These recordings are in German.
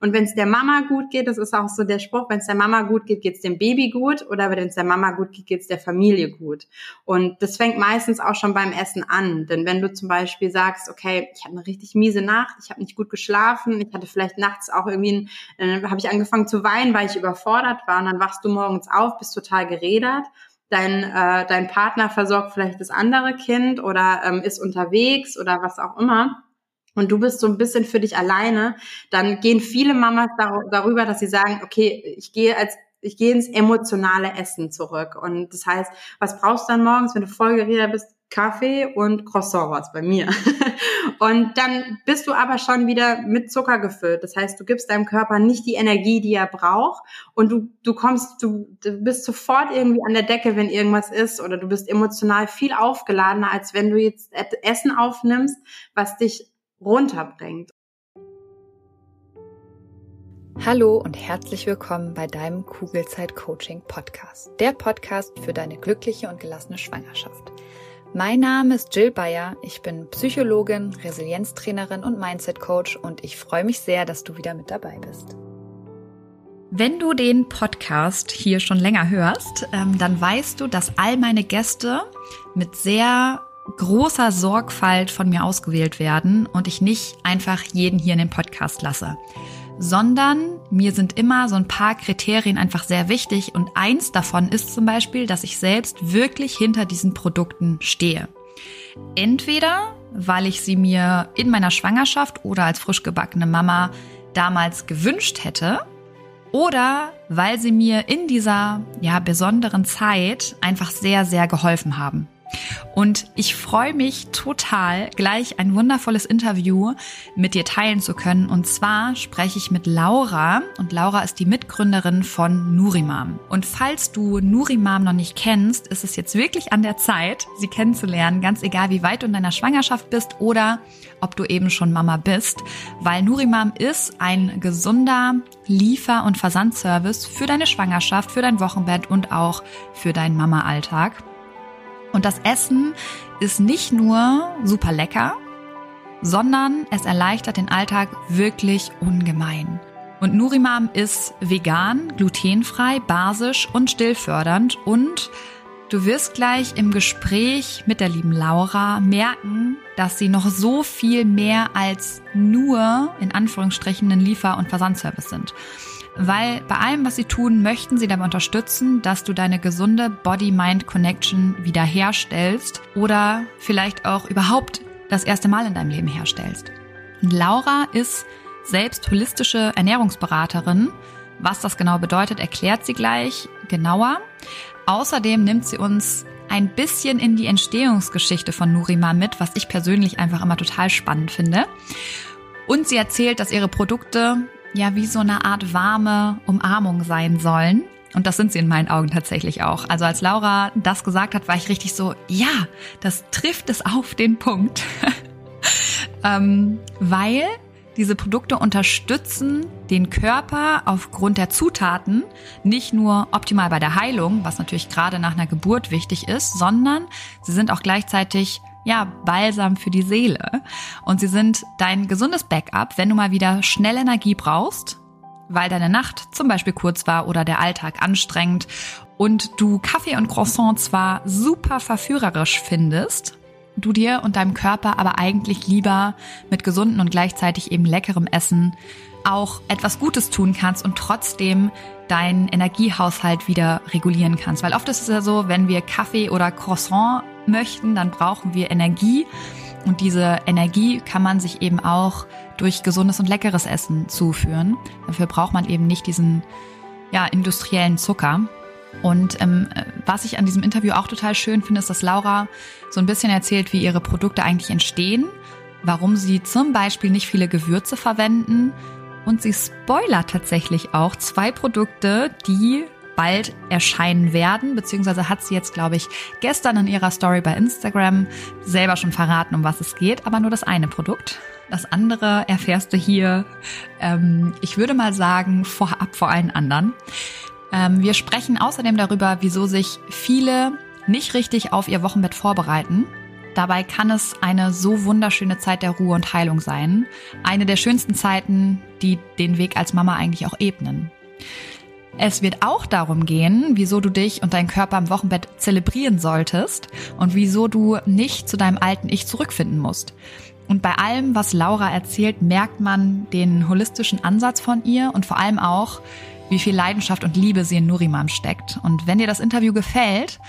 Und wenn es der Mama gut geht, das ist auch so der Spruch, wenn es der Mama gut geht, geht es dem Baby gut oder wenn es der Mama gut geht, geht es der Familie gut. Und das fängt meistens auch schon beim Essen an. Denn wenn du zum Beispiel sagst, okay, ich habe eine richtig miese Nacht, ich habe nicht gut geschlafen, ich hatte vielleicht nachts auch irgendwie, äh, habe ich angefangen zu weinen, weil ich überfordert war und dann wachst du morgens auf, bist total geredert dein, äh, dein Partner versorgt vielleicht das andere Kind oder ähm, ist unterwegs oder was auch immer und du bist so ein bisschen für dich alleine, dann gehen viele Mamas dar darüber, dass sie sagen, okay, ich gehe als ich gehe ins emotionale Essen zurück. Und das heißt, was brauchst du dann morgens, wenn du voll geredet bist? Kaffee und Croissant was bei mir. und dann bist du aber schon wieder mit Zucker gefüllt. Das heißt, du gibst deinem Körper nicht die Energie, die er braucht. Und du, du kommst, du, du bist sofort irgendwie an der Decke, wenn irgendwas ist. Oder du bist emotional viel aufgeladener, als wenn du jetzt Essen aufnimmst, was dich runterbringt. Hallo und herzlich willkommen bei deinem Kugelzeit Coaching Podcast. Der Podcast für deine glückliche und gelassene Schwangerschaft. Mein Name ist Jill Bayer. Ich bin Psychologin, Resilienztrainerin und Mindset Coach und ich freue mich sehr, dass du wieder mit dabei bist. Wenn du den Podcast hier schon länger hörst, ähm, dann weißt du, dass all meine Gäste mit sehr großer Sorgfalt von mir ausgewählt werden und ich nicht einfach jeden hier in den Podcast lasse, sondern mir sind immer so ein paar Kriterien einfach sehr wichtig und eins davon ist zum Beispiel, dass ich selbst wirklich hinter diesen Produkten stehe. Entweder weil ich sie mir in meiner Schwangerschaft oder als frisch gebackene Mama damals gewünscht hätte oder weil sie mir in dieser ja besonderen Zeit einfach sehr sehr geholfen haben. Und ich freue mich total, gleich ein wundervolles Interview mit dir teilen zu können. Und zwar spreche ich mit Laura. Und Laura ist die Mitgründerin von Nurimam. Und falls du Nurimam noch nicht kennst, ist es jetzt wirklich an der Zeit, sie kennenzulernen. Ganz egal, wie weit du in deiner Schwangerschaft bist oder ob du eben schon Mama bist. Weil Nurimam ist ein gesunder Liefer- und Versandservice für deine Schwangerschaft, für dein Wochenbett und auch für deinen Mama-Alltag. Und das Essen ist nicht nur super lecker, sondern es erleichtert den Alltag wirklich ungemein. Und Nurimam ist vegan, glutenfrei, basisch und stillfördernd und du wirst gleich im Gespräch mit der lieben Laura merken, dass sie noch so viel mehr als nur in Anführungsstrichen ein Liefer- und Versandservice sind weil bei allem, was sie tun, möchten sie dabei unterstützen, dass du deine gesunde Body-Mind-Connection wiederherstellst oder vielleicht auch überhaupt das erste Mal in deinem Leben herstellst. Und Laura ist selbst holistische Ernährungsberaterin. Was das genau bedeutet, erklärt sie gleich genauer. Außerdem nimmt sie uns ein bisschen in die Entstehungsgeschichte von Nurima mit, was ich persönlich einfach immer total spannend finde. Und sie erzählt, dass ihre Produkte ja wie so eine Art warme Umarmung sein sollen. Und das sind sie in meinen Augen tatsächlich auch. Also als Laura das gesagt hat, war ich richtig so, ja, das trifft es auf den Punkt. ähm, weil diese Produkte unterstützen den Körper aufgrund der Zutaten nicht nur optimal bei der Heilung, was natürlich gerade nach einer Geburt wichtig ist, sondern sie sind auch gleichzeitig ja, Balsam für die Seele. Und sie sind dein gesundes Backup, wenn du mal wieder schnell Energie brauchst, weil deine Nacht zum Beispiel kurz war oder der Alltag anstrengend und du Kaffee und Croissant zwar super verführerisch findest, du dir und deinem Körper aber eigentlich lieber mit gesunden und gleichzeitig eben leckerem Essen auch etwas Gutes tun kannst und trotzdem deinen Energiehaushalt wieder regulieren kannst. Weil oft ist es ja so, wenn wir Kaffee oder Croissant möchten, dann brauchen wir Energie. Und diese Energie kann man sich eben auch durch gesundes und leckeres Essen zuführen. Dafür braucht man eben nicht diesen ja, industriellen Zucker. Und ähm, was ich an diesem Interview auch total schön finde, ist, dass Laura so ein bisschen erzählt, wie ihre Produkte eigentlich entstehen, warum sie zum Beispiel nicht viele Gewürze verwenden. Und sie spoilert tatsächlich auch zwei Produkte, die bald erscheinen werden, beziehungsweise hat sie jetzt, glaube ich, gestern in ihrer Story bei Instagram selber schon verraten, um was es geht, aber nur das eine Produkt. Das andere erfährst du hier, ähm, ich würde mal sagen, vorab vor allen anderen. Ähm, wir sprechen außerdem darüber, wieso sich viele nicht richtig auf ihr Wochenbett vorbereiten dabei kann es eine so wunderschöne Zeit der Ruhe und Heilung sein. Eine der schönsten Zeiten, die den Weg als Mama eigentlich auch ebnen. Es wird auch darum gehen, wieso du dich und deinen Körper im Wochenbett zelebrieren solltest und wieso du nicht zu deinem alten Ich zurückfinden musst. Und bei allem, was Laura erzählt, merkt man den holistischen Ansatz von ihr und vor allem auch, wie viel Leidenschaft und Liebe sie in Nurimam steckt. Und wenn dir das Interview gefällt,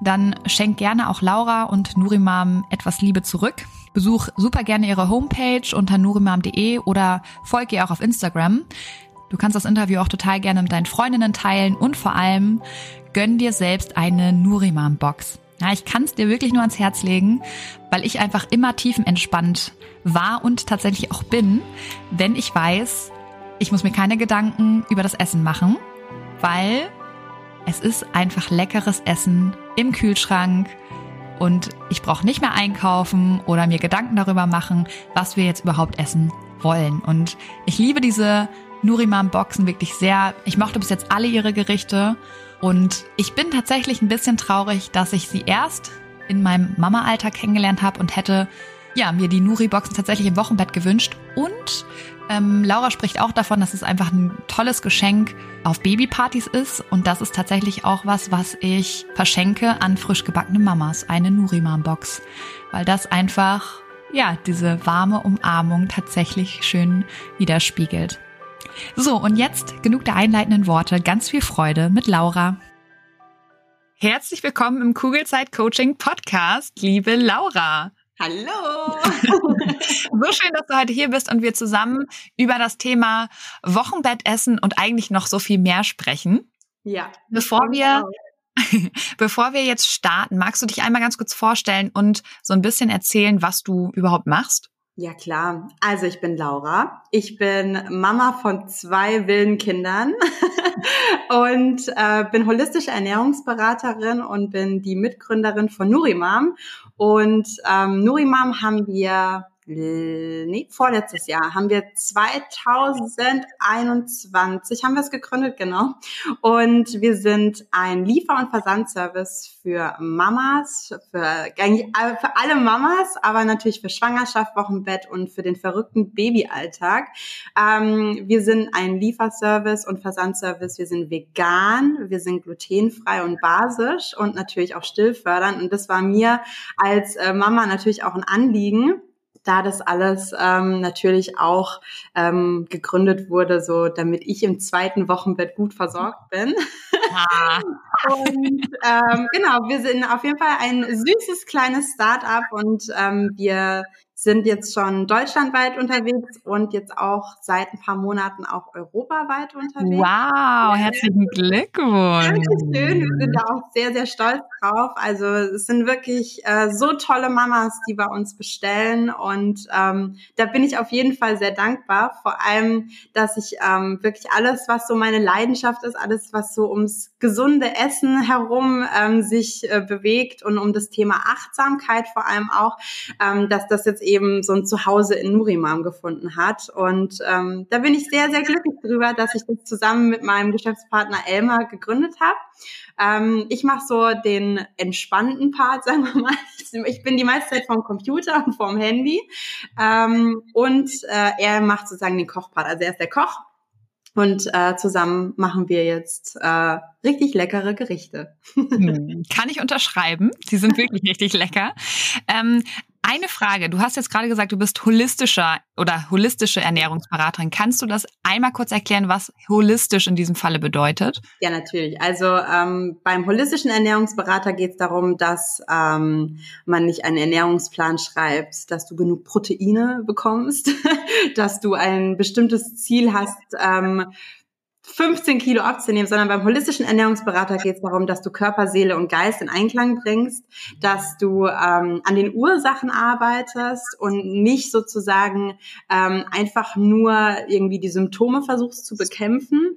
dann schenk gerne auch Laura und Nurimam etwas Liebe zurück. Besuch super gerne ihre Homepage unter nurimam.de oder folg ihr auch auf Instagram. Du kannst das Interview auch total gerne mit deinen Freundinnen teilen und vor allem gönn dir selbst eine Nurimam-Box. Ja, ich kann es dir wirklich nur ans Herz legen, weil ich einfach immer tiefenentspannt war und tatsächlich auch bin, wenn ich weiß, ich muss mir keine Gedanken über das Essen machen, weil es ist einfach leckeres Essen im Kühlschrank und ich brauche nicht mehr einkaufen oder mir Gedanken darüber machen, was wir jetzt überhaupt essen wollen. Und ich liebe diese Nurimam-Boxen wirklich sehr. Ich mochte bis jetzt alle ihre Gerichte und ich bin tatsächlich ein bisschen traurig, dass ich sie erst in meinem Mama-Alter kennengelernt habe und hätte ja mir die Nuri-Boxen tatsächlich im Wochenbett gewünscht. Und ähm, Laura spricht auch davon, dass es einfach ein tolles Geschenk auf Babypartys ist und das ist tatsächlich auch was, was ich verschenke an frisch gebackene Mamas, eine Nuriman-Box, weil das einfach ja diese warme Umarmung tatsächlich schön widerspiegelt. So, und jetzt genug der einleitenden Worte. Ganz viel Freude mit Laura. Herzlich willkommen im Kugelzeit Coaching Podcast, liebe Laura. Hallo! so schön, dass du heute hier bist und wir zusammen über das Thema Wochenbettessen und eigentlich noch so viel mehr sprechen. Ja. Bevor wir, bevor wir jetzt starten, magst du dich einmal ganz kurz vorstellen und so ein bisschen erzählen, was du überhaupt machst? Ja, klar. Also ich bin Laura. Ich bin Mama von zwei wilden Kindern und äh, bin holistische Ernährungsberaterin und bin die Mitgründerin von Nurimam. Und ähm, Nurimam haben wir nee, vorletztes Jahr haben wir 2021 haben wir es gegründet, genau. Und wir sind ein Liefer- und Versandservice für Mamas, für, für alle Mamas, aber natürlich für Schwangerschaft, Wochenbett und für den verrückten Babyalltag. Ähm, wir sind ein Lieferservice und Versandservice. Wir sind vegan, wir sind glutenfrei und basisch und natürlich auch stillfördernd. Und das war mir als äh, Mama natürlich auch ein Anliegen da das alles ähm, natürlich auch ähm, gegründet wurde, so damit ich im zweiten Wochenbett gut versorgt bin. Ah. und ähm, genau, wir sind auf jeden Fall ein süßes kleines Start-up und ähm, wir sind jetzt schon deutschlandweit unterwegs und jetzt auch seit ein paar Monaten auch europaweit unterwegs. Wow, herzlichen Glückwunsch. Dankeschön, wir sind da auch sehr, sehr stolz drauf. Also es sind wirklich äh, so tolle Mamas, die bei uns bestellen und ähm, da bin ich auf jeden Fall sehr dankbar. Vor allem, dass ich ähm, wirklich alles, was so meine Leidenschaft ist, alles, was so ums gesunde Essen herum ähm, sich äh, bewegt und um das Thema Achtsamkeit vor allem auch, ähm, dass das jetzt eben so ein Zuhause in Nurimam gefunden hat. Und ähm, da bin ich sehr, sehr glücklich drüber, dass ich das zusammen mit meinem Geschäftspartner Elmar gegründet habe. Ähm, ich mache so den entspannten Part, sagen wir mal. Ich bin die meiste Zeit vom Computer und vom Handy. Ähm, und äh, er macht sozusagen den Kochpart. Also er ist der Koch und äh, zusammen machen wir jetzt äh, richtig leckere Gerichte. Hm, kann ich unterschreiben. Die sind wirklich richtig lecker. Ähm, eine Frage. Du hast jetzt gerade gesagt, du bist holistischer oder holistische Ernährungsberaterin. Kannst du das einmal kurz erklären, was holistisch in diesem Falle bedeutet? Ja, natürlich. Also ähm, beim holistischen Ernährungsberater geht es darum, dass ähm, man nicht einen Ernährungsplan schreibt, dass du genug Proteine bekommst, dass du ein bestimmtes Ziel hast, ähm, 15 Kilo abzunehmen, sondern beim holistischen Ernährungsberater geht es darum, dass du Körper, Seele und Geist in Einklang bringst, dass du ähm, an den Ursachen arbeitest und nicht sozusagen ähm, einfach nur irgendwie die Symptome versuchst zu bekämpfen,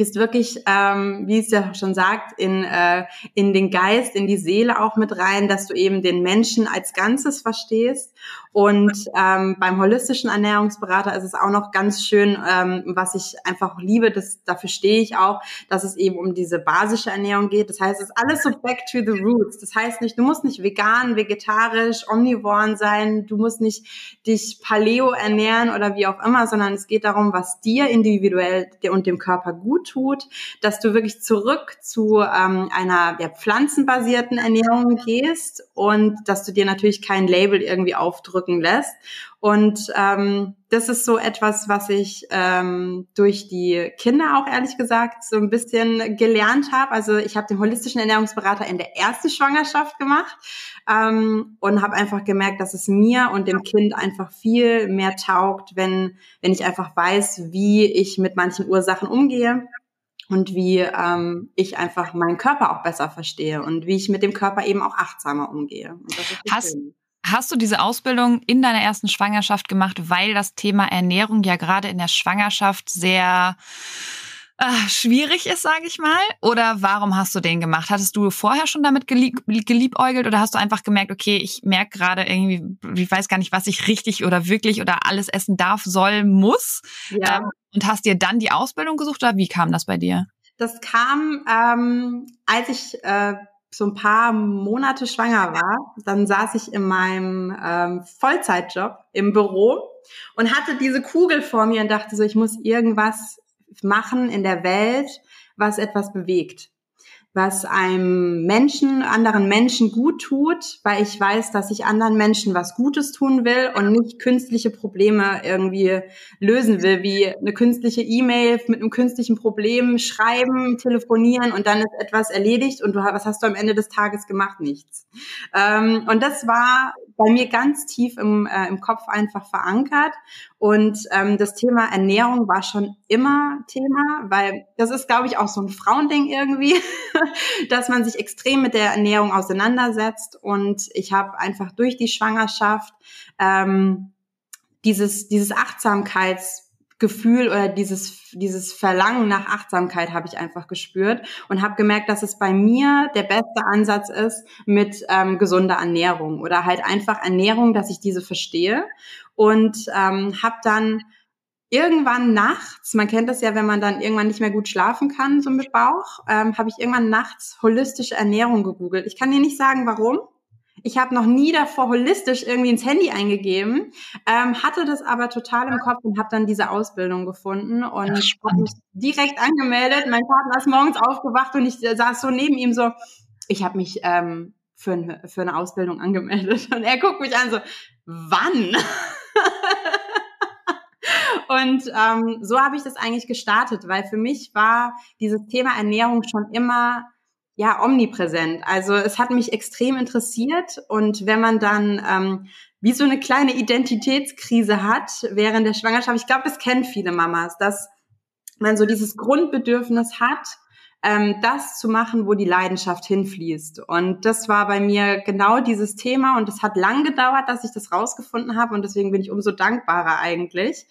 gehst wirklich, ähm, wie es ja schon sagt, in, äh, in den Geist, in die Seele auch mit rein, dass du eben den Menschen als Ganzes verstehst. Und ähm, beim holistischen Ernährungsberater ist es auch noch ganz schön, ähm, was ich einfach liebe, das, dafür stehe ich auch, dass es eben um diese basische Ernährung geht. Das heißt, es ist alles so back to the roots. Das heißt nicht, du musst nicht vegan, vegetarisch, omnivoren sein, du musst nicht dich paleo ernähren oder wie auch immer, sondern es geht darum, was dir individuell und dem Körper gut tut, dass du wirklich zurück zu ähm, einer ja, pflanzenbasierten Ernährung gehst und dass du dir natürlich kein Label irgendwie aufdrücken lässt. Und ähm, das ist so etwas, was ich ähm, durch die Kinder auch ehrlich gesagt so ein bisschen gelernt habe. Also ich habe den holistischen Ernährungsberater in der ersten Schwangerschaft gemacht ähm, und habe einfach gemerkt, dass es mir und dem Kind einfach viel mehr taugt, wenn wenn ich einfach weiß, wie ich mit manchen Ursachen umgehe und wie ähm, ich einfach meinen Körper auch besser verstehe und wie ich mit dem Körper eben auch achtsamer umgehe. hast, hast du diese Ausbildung in deiner ersten Schwangerschaft gemacht, weil das Thema Ernährung ja gerade in der Schwangerschaft sehr äh, schwierig ist, sage ich mal? Oder warum hast du den gemacht? Hattest du vorher schon damit gelieb geliebäugelt oder hast du einfach gemerkt, okay, ich merke gerade irgendwie, ich weiß gar nicht, was ich richtig oder wirklich oder alles essen darf, soll, muss? Ja. Ähm, und hast dir dann die Ausbildung gesucht oder wie kam das bei dir? Das kam, ähm, als ich äh, so ein paar Monate schwanger war. Dann saß ich in meinem ähm, Vollzeitjob im Büro und hatte diese Kugel vor mir und dachte so, ich muss irgendwas machen in der Welt, was etwas bewegt was einem Menschen, anderen Menschen gut tut, weil ich weiß, dass ich anderen Menschen was Gutes tun will und nicht künstliche Probleme irgendwie lösen will, wie eine künstliche E-Mail mit einem künstlichen Problem schreiben, telefonieren und dann ist etwas erledigt und du, was hast du am Ende des Tages gemacht? Nichts. Ähm, und das war bei mir ganz tief im, äh, im Kopf einfach verankert. Und ähm, das Thema Ernährung war schon immer Thema, weil das ist, glaube ich, auch so ein Frauending irgendwie, dass man sich extrem mit der Ernährung auseinandersetzt. Und ich habe einfach durch die Schwangerschaft ähm, dieses, dieses Achtsamkeits Gefühl oder dieses, dieses Verlangen nach Achtsamkeit habe ich einfach gespürt und habe gemerkt, dass es bei mir der beste Ansatz ist mit ähm, gesunder Ernährung oder halt einfach Ernährung, dass ich diese verstehe und ähm, habe dann irgendwann nachts, man kennt das ja, wenn man dann irgendwann nicht mehr gut schlafen kann, so mit Bauch, ähm, habe ich irgendwann nachts holistische Ernährung gegoogelt. Ich kann dir nicht sagen, warum. Ich habe noch nie davor holistisch irgendwie ins Handy eingegeben, ähm, hatte das aber total im Kopf und habe dann diese Ausbildung gefunden und habe mich direkt angemeldet. Mein Partner ist morgens aufgewacht und ich saß so neben ihm so, ich habe mich ähm, für, ein, für eine Ausbildung angemeldet und er guckt mich an so, wann? Und ähm, so habe ich das eigentlich gestartet, weil für mich war dieses Thema Ernährung schon immer ja omnipräsent. Also es hat mich extrem interessiert und wenn man dann ähm, wie so eine kleine Identitätskrise hat während der Schwangerschaft, ich glaube, das kennen viele Mamas, dass man so dieses Grundbedürfnis hat, ähm, das zu machen, wo die Leidenschaft hinfließt. Und das war bei mir genau dieses Thema und es hat lang gedauert, dass ich das rausgefunden habe und deswegen bin ich umso dankbarer eigentlich,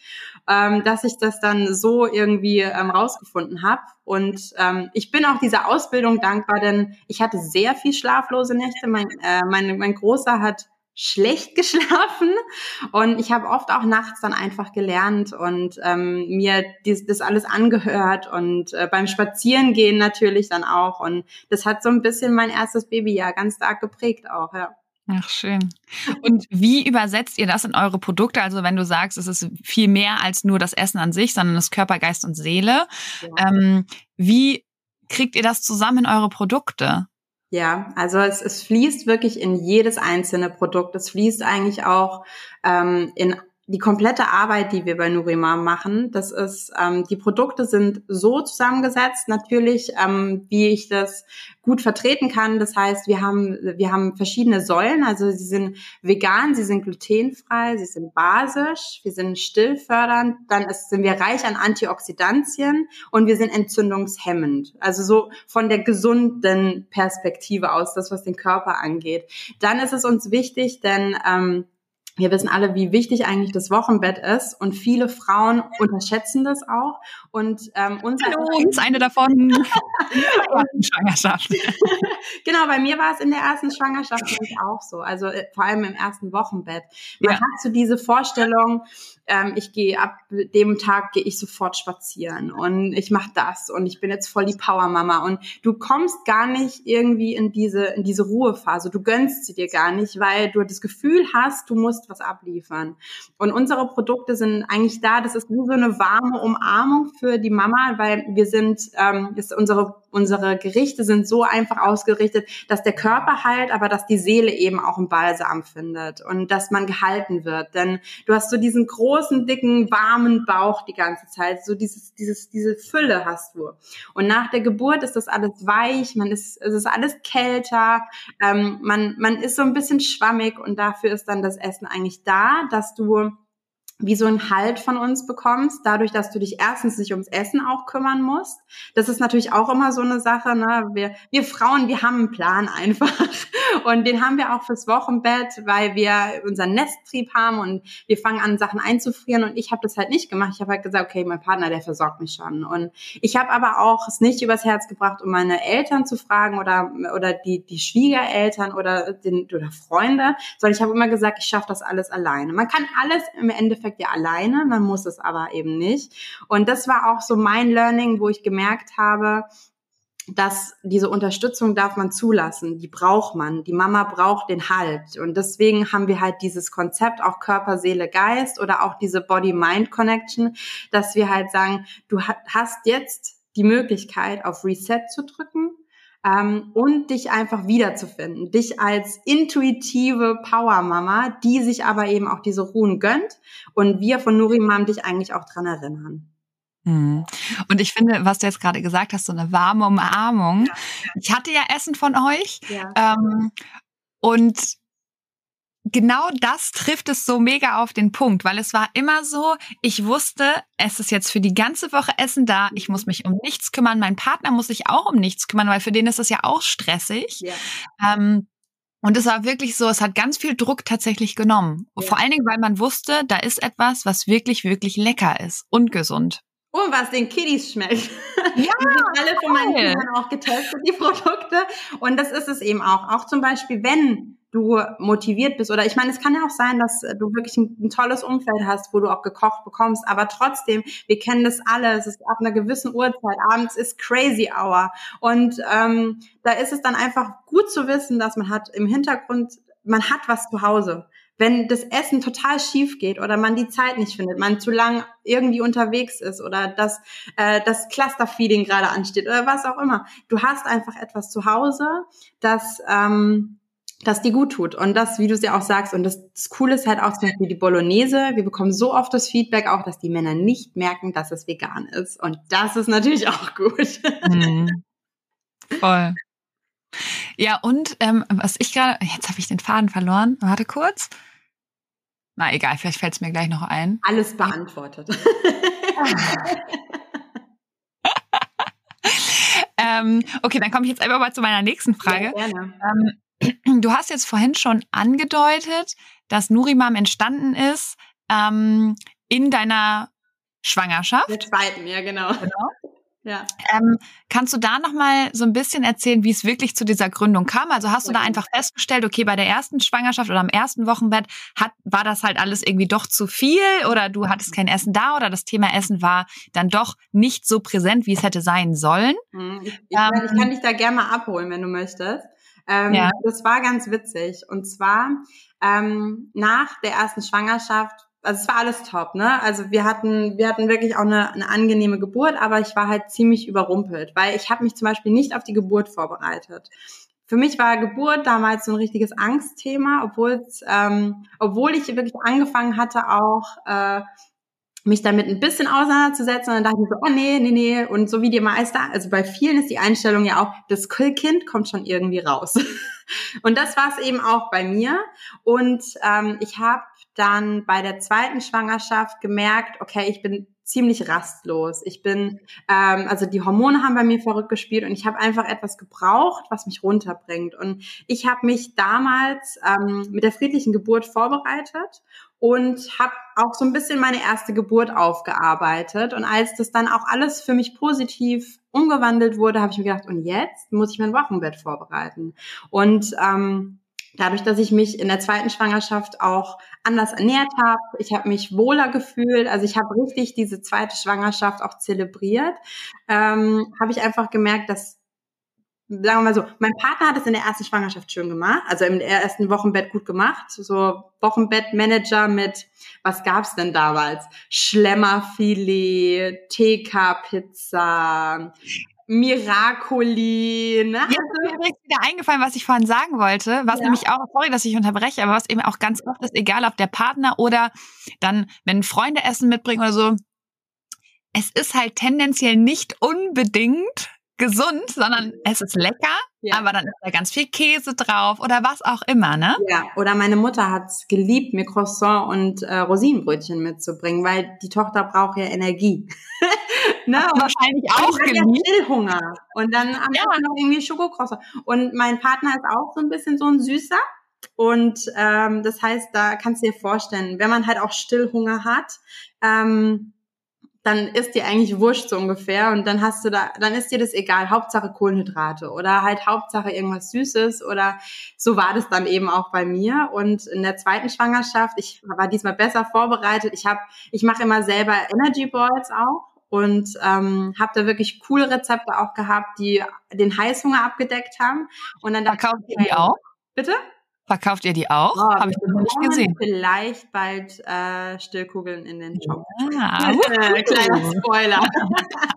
ähm, dass ich das dann so irgendwie ähm, rausgefunden habe. Und ähm, ich bin auch dieser Ausbildung dankbar, denn ich hatte sehr viel schlaflose Nächte. Mein, äh, mein, mein Großer hat schlecht geschlafen und ich habe oft auch nachts dann einfach gelernt und ähm, mir dies, das alles angehört und äh, beim Spazierengehen natürlich dann auch und das hat so ein bisschen mein erstes Babyjahr ganz stark geprägt auch, ja. Ach, schön. Und wie übersetzt ihr das in eure Produkte? Also wenn du sagst, es ist viel mehr als nur das Essen an sich, sondern das Körper, Geist und Seele. Ja. Ähm, wie kriegt ihr das zusammen in eure Produkte? Ja, also es, es fließt wirklich in jedes einzelne Produkt. Es fließt eigentlich auch ähm, in die komplette Arbeit, die wir bei Nurima machen, das ist, ähm, die Produkte sind so zusammengesetzt, natürlich, ähm, wie ich das gut vertreten kann. Das heißt, wir haben, wir haben verschiedene Säulen, also sie sind vegan, sie sind glutenfrei, sie sind basisch, wir sind stillfördernd, dann ist, sind wir reich an Antioxidantien und wir sind entzündungshemmend. Also so von der gesunden Perspektive aus, das was den Körper angeht. Dann ist es uns wichtig, denn ähm, wir wissen alle, wie wichtig eigentlich das Wochenbett ist und viele Frauen unterschätzen das auch. Und ähm, unser Hallo, ist eine davon. Schwangerschaft. genau, bei mir war es in der ersten Schwangerschaft auch so. Also äh, vor allem im ersten Wochenbett. Man ja. hat so diese Vorstellung, ähm, ich gehe ab dem Tag gehe ich sofort spazieren und ich mache das und ich bin jetzt voll die Powermama und du kommst gar nicht irgendwie in diese in diese Ruhephase. Du gönnst sie dir gar nicht, weil du das Gefühl hast, du musst was abliefern. Und unsere Produkte sind eigentlich da. Das ist wie so eine warme Umarmung für die Mama, weil wir sind ähm, ist unsere unsere Gerichte sind so einfach ausgerichtet, dass der Körper heilt, aber dass die Seele eben auch einen Balsam findet und dass man gehalten wird. Denn du hast so diesen großen, dicken, warmen Bauch die ganze Zeit. So dieses, dieses, diese Fülle hast du. Und nach der Geburt ist das alles weich, man ist, es ist alles kälter, ähm, man, man ist so ein bisschen schwammig und dafür ist dann das Essen eigentlich da, dass du wie so ein Halt von uns bekommst, dadurch, dass du dich erstens nicht ums Essen auch kümmern musst. Das ist natürlich auch immer so eine Sache. Ne? Wir, wir Frauen, wir haben einen Plan einfach. Und den haben wir auch fürs Wochenbett, weil wir unseren Nesttrieb haben und wir fangen an, Sachen einzufrieren. Und ich habe das halt nicht gemacht. Ich habe halt gesagt, okay, mein Partner, der versorgt mich schon. Und ich habe aber auch es nicht übers Herz gebracht, um meine Eltern zu fragen oder, oder die, die Schwiegereltern oder, den, oder Freunde, sondern ich habe immer gesagt, ich schaffe das alles alleine. Man kann alles im Endeffekt Endeffekt ja alleine, man muss es aber eben nicht. Und das war auch so mein Learning, wo ich gemerkt habe, dass diese Unterstützung darf man zulassen, die braucht man. Die Mama braucht den Halt. Und deswegen haben wir halt dieses Konzept, auch Körper, Seele, Geist oder auch diese Body-Mind-Connection, dass wir halt sagen, du hast jetzt die Möglichkeit, auf Reset zu drücken ähm, und dich einfach wiederzufinden, dich als intuitive Power-Mama, die sich aber eben auch diese Ruhen gönnt und wir von Nurimam dich eigentlich auch dran erinnern. Hm. Und ich finde, was du jetzt gerade gesagt hast, so eine warme Umarmung. Ich hatte ja Essen von euch ja. ähm, und genau das trifft es so mega auf den Punkt, weil es war immer so, ich wusste, es ist jetzt für die ganze Woche Essen da, ich muss mich um nichts kümmern, mein Partner muss sich auch um nichts kümmern, weil für den ist es ja auch stressig. Ja. Ähm, und es war wirklich so, es hat ganz viel Druck tatsächlich genommen. Ja. Vor allen Dingen, weil man wusste, da ist etwas, was wirklich, wirklich lecker ist und gesund. Und was den Kiddies schmeckt. Ja, die sind alle von meinen Kindern auch getestet, die Produkte. Und das ist es eben auch. Auch zum Beispiel, wenn du motiviert bist. Oder ich meine, es kann ja auch sein, dass du wirklich ein, ein, tolles Umfeld hast, wo du auch gekocht bekommst. Aber trotzdem, wir kennen das alle. Es ist ab einer gewissen Uhrzeit. Abends ist Crazy Hour. Und ähm, da ist es dann einfach gut zu wissen, dass man hat im Hintergrund, man hat was zu Hause. Wenn das Essen total schief geht oder man die Zeit nicht findet, man zu lang irgendwie unterwegs ist oder dass äh, das Clusterfeeding gerade ansteht oder was auch immer, du hast einfach etwas zu Hause, das ähm, dass die gut tut. Und das, wie du es ja auch sagst, und das, das Coole ist halt auch zum Beispiel die Bolognese. Wir bekommen so oft das Feedback auch, dass die Männer nicht merken, dass es vegan ist. Und das ist natürlich auch gut. Mhm. Voll. Ja, und ähm, was ich gerade, jetzt habe ich den Faden verloren. Warte kurz. Na egal, vielleicht fällt es mir gleich noch ein. Alles beantwortet. ähm, okay, dann komme ich jetzt einfach mal zu meiner nächsten Frage. Ja, gerne. Ähm, Du hast jetzt vorhin schon angedeutet, dass Nurimam entstanden ist ähm, in deiner Schwangerschaft. Der zweiten, ja, genau. genau. Ja. Ähm, kannst du da noch mal so ein bisschen erzählen, wie es wirklich zu dieser Gründung kam? Also hast du da einfach festgestellt, okay, bei der ersten Schwangerschaft oder am ersten Wochenbett hat, war das halt alles irgendwie doch zu viel oder du hattest kein Essen da oder das Thema Essen war dann doch nicht so präsent, wie es hätte sein sollen? Hm, ich, ich, ähm, ich kann dich da gerne mal abholen, wenn du möchtest. Ähm, ja. Das war ganz witzig. Und zwar ähm, nach der ersten Schwangerschaft also es war alles top, ne? Also wir hatten, wir hatten wirklich auch eine, eine angenehme Geburt, aber ich war halt ziemlich überrumpelt, weil ich habe mich zum Beispiel nicht auf die Geburt vorbereitet. Für mich war Geburt damals so ein richtiges Angstthema, obwohl ähm, obwohl ich wirklich angefangen hatte auch äh, mich damit ein bisschen auseinanderzusetzen und dann dachte ich so, oh nee, nee, nee. Und so wie die Meister, also bei vielen ist die Einstellung ja auch, das Kind kommt schon irgendwie raus. und das war es eben auch bei mir. Und ähm, ich habe dann bei der zweiten Schwangerschaft gemerkt, okay, ich bin ziemlich rastlos. Ich bin, ähm, also die Hormone haben bei mir verrückt gespielt und ich habe einfach etwas gebraucht, was mich runterbringt. Und ich habe mich damals ähm, mit der friedlichen Geburt vorbereitet und habe auch so ein bisschen meine erste Geburt aufgearbeitet. Und als das dann auch alles für mich positiv umgewandelt wurde, habe ich mir gedacht, und jetzt muss ich mein Wochenbett vorbereiten. Und ähm, dadurch, dass ich mich in der zweiten Schwangerschaft auch anders ernährt habe, ich habe mich wohler gefühlt, also ich habe richtig diese zweite Schwangerschaft auch zelebriert, ähm, habe ich einfach gemerkt, dass sagen wir mal so, mein Partner hat es in der ersten Schwangerschaft schön gemacht, also im ersten Wochenbett gut gemacht, so Wochenbettmanager mit, was gab's denn damals? Schlemmerfilet, TK-Pizza, Miracoli. Ne? Jetzt ist mir übrigens wieder eingefallen, was ich vorhin sagen wollte, was ja. nämlich auch, sorry, dass ich unterbreche, aber was eben auch ganz oft ist, egal ob der Partner oder dann, wenn Freunde Essen mitbringen oder so, es ist halt tendenziell nicht unbedingt gesund, sondern es ist lecker, ja. aber dann ist da ganz viel Käse drauf oder was auch immer, ne? Ja, oder meine Mutter hat's geliebt, mir Croissant und äh, Rosinenbrötchen mitzubringen, weil die Tochter braucht ja Energie. ne? Wahrscheinlich auch geliebt. Ja Hunger. Und dann am ja. noch irgendwie Schokocroissant. Und mein Partner ist auch so ein bisschen so ein Süßer. Und ähm, das heißt, da kannst du dir vorstellen, wenn man halt auch Stillhunger hat, ähm, dann ist dir eigentlich wurscht so ungefähr und dann hast du da, dann ist dir das egal, Hauptsache Kohlenhydrate oder halt Hauptsache irgendwas Süßes oder so war das dann eben auch bei mir. Und in der zweiten Schwangerschaft, ich war diesmal besser vorbereitet, ich habe, ich mache immer selber Energy Balls auch und ähm, habe da wirklich coole Rezepte auch gehabt, die den Heißhunger abgedeckt haben. Und dann Verkauft ihr die auch? Bitte? Verkauft ihr die auch? Oh, Habe ich noch nicht gesehen. Vielleicht bald äh, Stillkugeln in den Shop. Ja, kleiner Spoiler.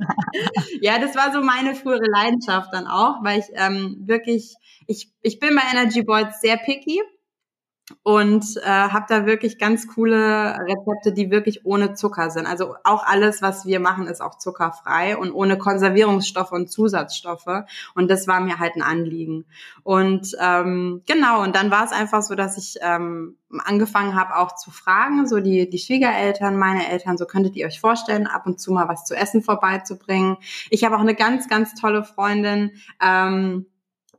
ja, das war so meine frühere Leidenschaft dann auch, weil ich ähm, wirklich, ich, ich bin bei Energy Boys sehr picky und äh, habe da wirklich ganz coole Rezepte, die wirklich ohne Zucker sind. Also auch alles, was wir machen, ist auch zuckerfrei und ohne Konservierungsstoffe und Zusatzstoffe. Und das war mir halt ein Anliegen. Und ähm, genau, und dann war es einfach so, dass ich ähm, angefangen habe auch zu fragen, so die, die Schwiegereltern, meine Eltern, so könntet ihr euch vorstellen, ab und zu mal was zu essen vorbeizubringen. Ich habe auch eine ganz, ganz tolle Freundin, ähm,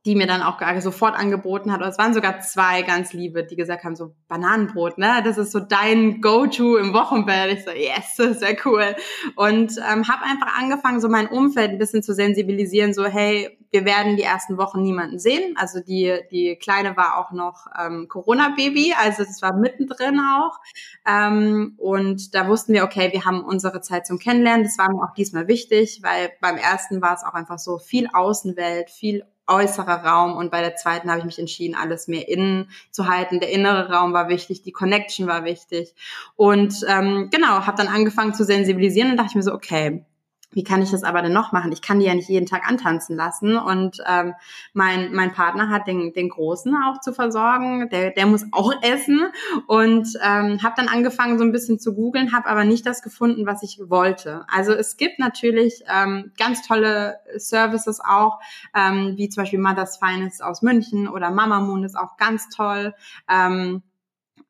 die mir dann auch sofort angeboten hat. Oder es waren sogar zwei ganz liebe, die gesagt haben, so Bananenbrot, ne? Das ist so dein Go-To im Wochenbett. Ich so, yes, das ist sehr cool. Und ähm, habe einfach angefangen, so mein Umfeld ein bisschen zu sensibilisieren, so hey, wir werden die ersten Wochen niemanden sehen. Also die, die Kleine war auch noch ähm, Corona-Baby, also das war mittendrin auch. Ähm, und da wussten wir, okay, wir haben unsere Zeit zum Kennenlernen. Das war mir auch diesmal wichtig, weil beim ersten war es auch einfach so viel Außenwelt, viel äußerer Raum und bei der zweiten habe ich mich entschieden, alles mehr innen zu halten. Der innere Raum war wichtig, die Connection war wichtig und ähm, genau, habe dann angefangen zu sensibilisieren und dachte ich mir so, okay, wie kann ich das aber denn noch machen? Ich kann die ja nicht jeden Tag antanzen lassen. Und ähm, mein, mein Partner hat den, den Großen auch zu versorgen. Der, der muss auch essen. Und ähm, habe dann angefangen, so ein bisschen zu googeln, habe aber nicht das gefunden, was ich wollte. Also es gibt natürlich ähm, ganz tolle Services auch, ähm, wie zum Beispiel Mother's Finest aus München oder Mama Moon ist auch ganz toll. Ähm,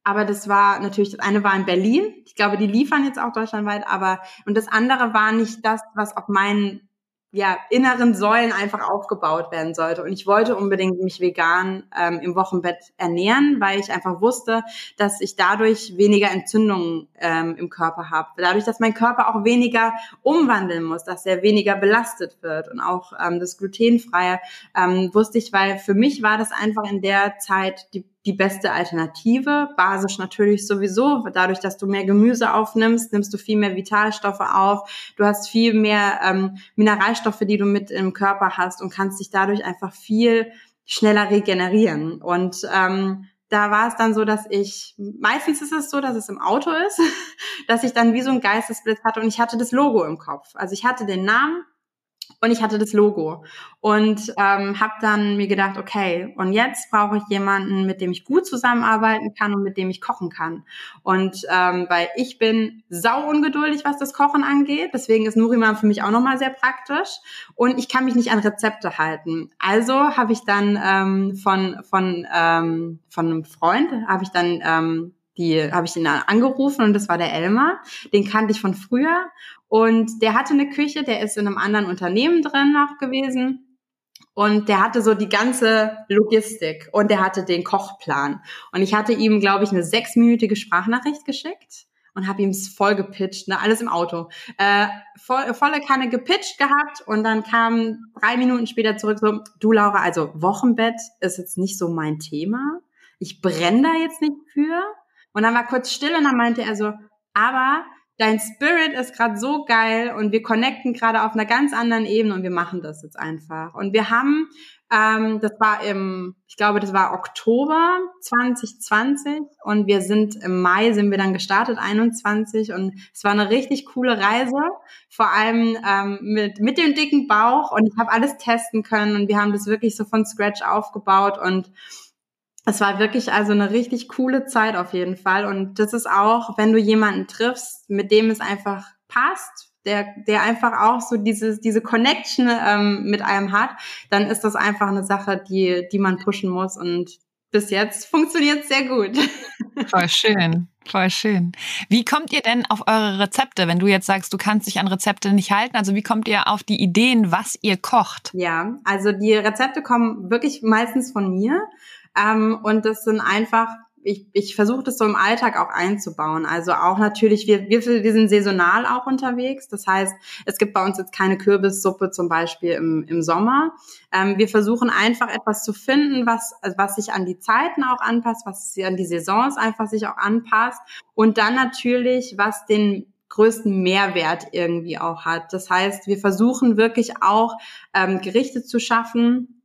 aber das war natürlich, das eine war in Berlin. Ich glaube, die liefern jetzt auch deutschlandweit, aber, und das andere war nicht das, was auf meinen, ja, inneren Säulen einfach aufgebaut werden sollte. Und ich wollte unbedingt mich vegan ähm, im Wochenbett ernähren, weil ich einfach wusste, dass ich dadurch weniger Entzündungen ähm, im Körper habe. Dadurch, dass mein Körper auch weniger umwandeln muss, dass er weniger belastet wird. Und auch ähm, das Glutenfreie ähm, wusste ich, weil für mich war das einfach in der Zeit die die beste Alternative. Basisch natürlich sowieso. Dadurch, dass du mehr Gemüse aufnimmst, nimmst du viel mehr Vitalstoffe auf. Du hast viel mehr ähm, Mineralstoffe, die du mit im Körper hast und kannst dich dadurch einfach viel schneller regenerieren. Und ähm, da war es dann so, dass ich, meistens ist es so, dass es im Auto ist, dass ich dann wie so ein Geistesblitz hatte und ich hatte das Logo im Kopf. Also ich hatte den Namen, und ich hatte das Logo und ähm, habe dann mir gedacht, okay, und jetzt brauche ich jemanden, mit dem ich gut zusammenarbeiten kann und mit dem ich kochen kann. Und ähm, weil ich bin sau ungeduldig, was das Kochen angeht, deswegen ist Nuriman für mich auch nochmal sehr praktisch und ich kann mich nicht an Rezepte halten. Also habe ich dann ähm, von von ähm, von einem Freund habe ich dann ähm, die habe ich ihn angerufen und das war der Elmar. Den kannte ich von früher und der hatte eine Küche, der ist in einem anderen Unternehmen drin noch gewesen. Und der hatte so die ganze Logistik und der hatte den Kochplan. Und ich hatte ihm, glaube ich, eine sechsminütige Sprachnachricht geschickt und habe ihm es voll gepitcht, ne, alles im Auto. Äh, voll, volle Kanne gepitcht gehabt und dann kam drei Minuten später zurück so, du Laura, also Wochenbett ist jetzt nicht so mein Thema. Ich brenne da jetzt nicht für. Und dann war kurz still und dann meinte er so, aber dein Spirit ist gerade so geil und wir connecten gerade auf einer ganz anderen Ebene und wir machen das jetzt einfach. Und wir haben, ähm, das war im, ich glaube, das war Oktober 2020 und wir sind im Mai sind wir dann gestartet, 21 und es war eine richtig coole Reise, vor allem ähm, mit, mit dem dicken Bauch. Und ich habe alles testen können und wir haben das wirklich so von Scratch aufgebaut. Und es war wirklich also eine richtig coole Zeit auf jeden Fall. Und das ist auch, wenn du jemanden triffst, mit dem es einfach passt, der, der einfach auch so dieses, diese Connection ähm, mit einem hat, dann ist das einfach eine Sache, die, die man pushen muss. Und bis jetzt funktioniert es sehr gut. Voll schön, voll schön. Wie kommt ihr denn auf eure Rezepte, wenn du jetzt sagst, du kannst dich an Rezepte nicht halten? Also wie kommt ihr auf die Ideen, was ihr kocht? Ja, also die Rezepte kommen wirklich meistens von mir. Ähm, und das sind einfach ich, ich versuche das so im Alltag auch einzubauen. Also auch natürlich, wir, wir, wir sind saisonal auch unterwegs. Das heißt, es gibt bei uns jetzt keine Kürbissuppe zum Beispiel im, im Sommer. Ähm, wir versuchen einfach etwas zu finden, was, was sich an die Zeiten auch anpasst, was sich an die Saisons einfach sich auch anpasst. Und dann natürlich, was den größten Mehrwert irgendwie auch hat. Das heißt, wir versuchen wirklich auch ähm, Gerichte zu schaffen,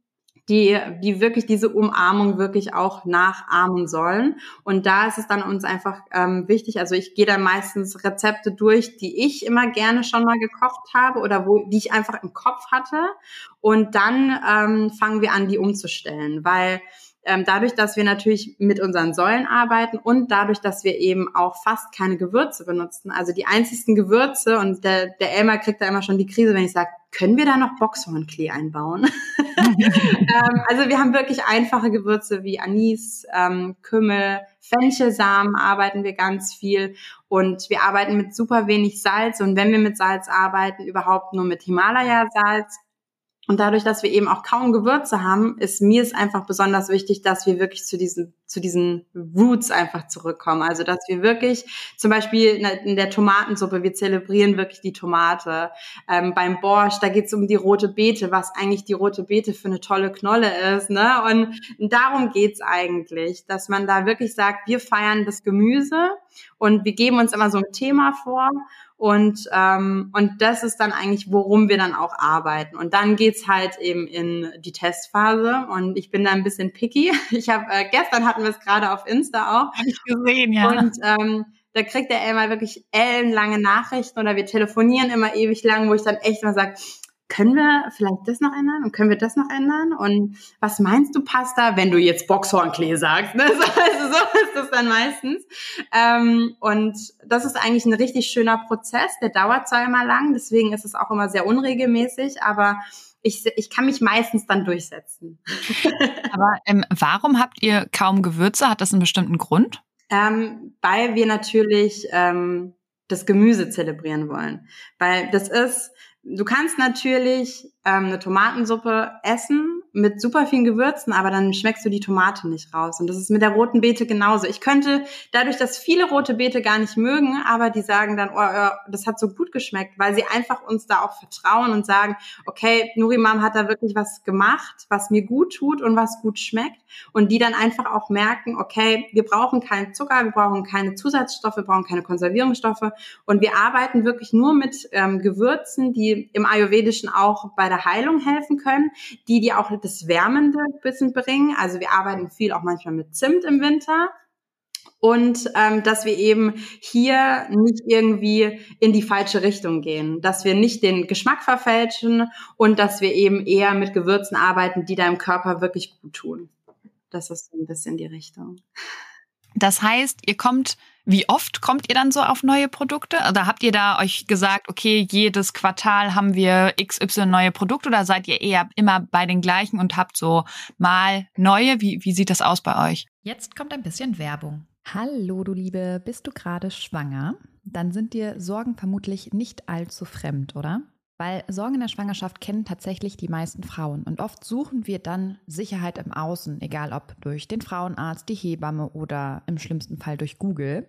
die, die wirklich diese Umarmung wirklich auch nachahmen sollen. Und da ist es dann uns einfach ähm, wichtig, also ich gehe dann meistens Rezepte durch, die ich immer gerne schon mal gekocht habe oder wo, die ich einfach im Kopf hatte. Und dann ähm, fangen wir an, die umzustellen, weil ähm, dadurch, dass wir natürlich mit unseren Säulen arbeiten und dadurch, dass wir eben auch fast keine Gewürze benutzen. Also die einzigsten Gewürze und der, der Elmar kriegt da immer schon die Krise, wenn ich sage, können wir da noch Boxhornklee einbauen? ähm, also wir haben wirklich einfache Gewürze wie Anis, ähm, Kümmel, Fenchelsamen arbeiten wir ganz viel. Und wir arbeiten mit super wenig Salz. Und wenn wir mit Salz arbeiten, überhaupt nur mit Himalaya-Salz und dadurch, dass wir eben auch kaum Gewürze haben, ist mir es einfach besonders wichtig, dass wir wirklich zu diesen, zu diesen Roots einfach zurückkommen. Also, dass wir wirklich, zum Beispiel in der Tomatensuppe, wir zelebrieren wirklich die Tomate. Ähm, beim Borsch, da geht es um die rote Beete, was eigentlich die rote Beete für eine tolle Knolle ist. Ne? Und darum geht's eigentlich, dass man da wirklich sagt, wir feiern das Gemüse und wir geben uns immer so ein Thema vor und, ähm, und das ist dann eigentlich, worum wir dann auch arbeiten. Und dann geht's halt eben in die Testphase. Und ich bin da ein bisschen picky. Ich habe äh, gestern hatten wir es gerade auf Insta auch. Hab ich gesehen, ja. Und ähm, da kriegt der Elmar wirklich ellenlange Nachrichten oder wir telefonieren immer ewig lang, wo ich dann echt mal sage, können wir vielleicht das noch ändern und können wir das noch ändern? Und was meinst du, Pasta, wenn du jetzt Boxhornklee sagst? Ne? Also so ist das dann meistens. Ähm, und das ist eigentlich ein richtig schöner Prozess, der dauert zwar immer lang, deswegen ist es auch immer sehr unregelmäßig, aber ich, ich kann mich meistens dann durchsetzen. aber ähm, warum habt ihr kaum Gewürze? Hat das einen bestimmten Grund? Ähm, weil wir natürlich ähm, das Gemüse zelebrieren wollen. Weil das ist, du kannst natürlich ähm, eine Tomatensuppe essen mit super vielen Gewürzen, aber dann schmeckst du die Tomate nicht raus. Und das ist mit der roten Beete genauso. Ich könnte, dadurch, dass viele rote Beete gar nicht mögen, aber die sagen dann, oh, oh, das hat so gut geschmeckt, weil sie einfach uns da auch vertrauen und sagen, okay, Nurimam hat da wirklich was gemacht, was mir gut tut und was gut schmeckt. Und die dann einfach auch merken, okay, wir brauchen keinen Zucker, wir brauchen keine Zusatzstoffe, wir brauchen keine Konservierungsstoffe. Und wir arbeiten wirklich nur mit ähm, Gewürzen, die im Ayurvedischen auch bei der Heilung helfen können, die die auch das Wärmende ein bisschen bringen. Also wir arbeiten viel auch manchmal mit Zimt im Winter. Und ähm, dass wir eben hier nicht irgendwie in die falsche Richtung gehen, dass wir nicht den Geschmack verfälschen und dass wir eben eher mit Gewürzen arbeiten, die deinem Körper wirklich gut tun. Das ist so ein bisschen die Richtung. Das heißt, ihr kommt, wie oft kommt ihr dann so auf neue Produkte? Oder habt ihr da euch gesagt, okay, jedes Quartal haben wir XY neue Produkte oder seid ihr eher immer bei den gleichen und habt so mal neue? Wie, wie sieht das aus bei euch? Jetzt kommt ein bisschen Werbung. Hallo, du Liebe, bist du gerade schwanger? Dann sind dir Sorgen vermutlich nicht allzu fremd, oder? Weil Sorgen in der Schwangerschaft kennen tatsächlich die meisten Frauen und oft suchen wir dann Sicherheit im Außen, egal ob durch den Frauenarzt, die Hebamme oder im schlimmsten Fall durch Google.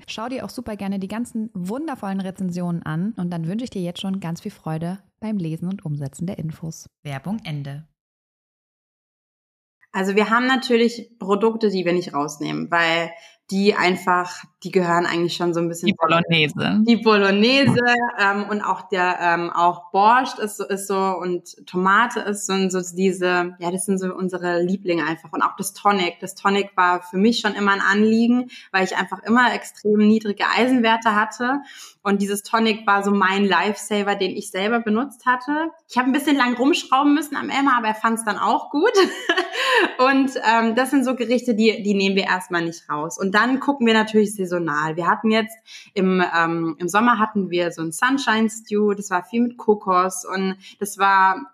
Schau dir auch super gerne die ganzen wundervollen Rezensionen an und dann wünsche ich dir jetzt schon ganz viel Freude beim Lesen und Umsetzen der Infos. Werbung Ende. Also wir haben natürlich Produkte, die wir nicht rausnehmen, weil die einfach, die gehören eigentlich schon so ein bisschen. Die Bolognese. Die Bolognese ähm, und auch der ähm, auch Borscht ist so ist so und Tomate ist so, so diese, ja, das sind so unsere Lieblinge einfach und auch das Tonic. Das Tonic war für mich schon immer ein Anliegen, weil ich einfach immer extrem niedrige Eisenwerte hatte und dieses Tonic war so mein Lifesaver, den ich selber benutzt hatte. Ich habe ein bisschen lang rumschrauben müssen am Emma, aber er fand es dann auch gut. und ähm, das sind so Gerichte, die die nehmen wir erstmal nicht raus und dann gucken wir natürlich saisonal. Wir hatten jetzt im, ähm, im Sommer hatten wir so ein Sunshine Stew, das war viel mit Kokos und das war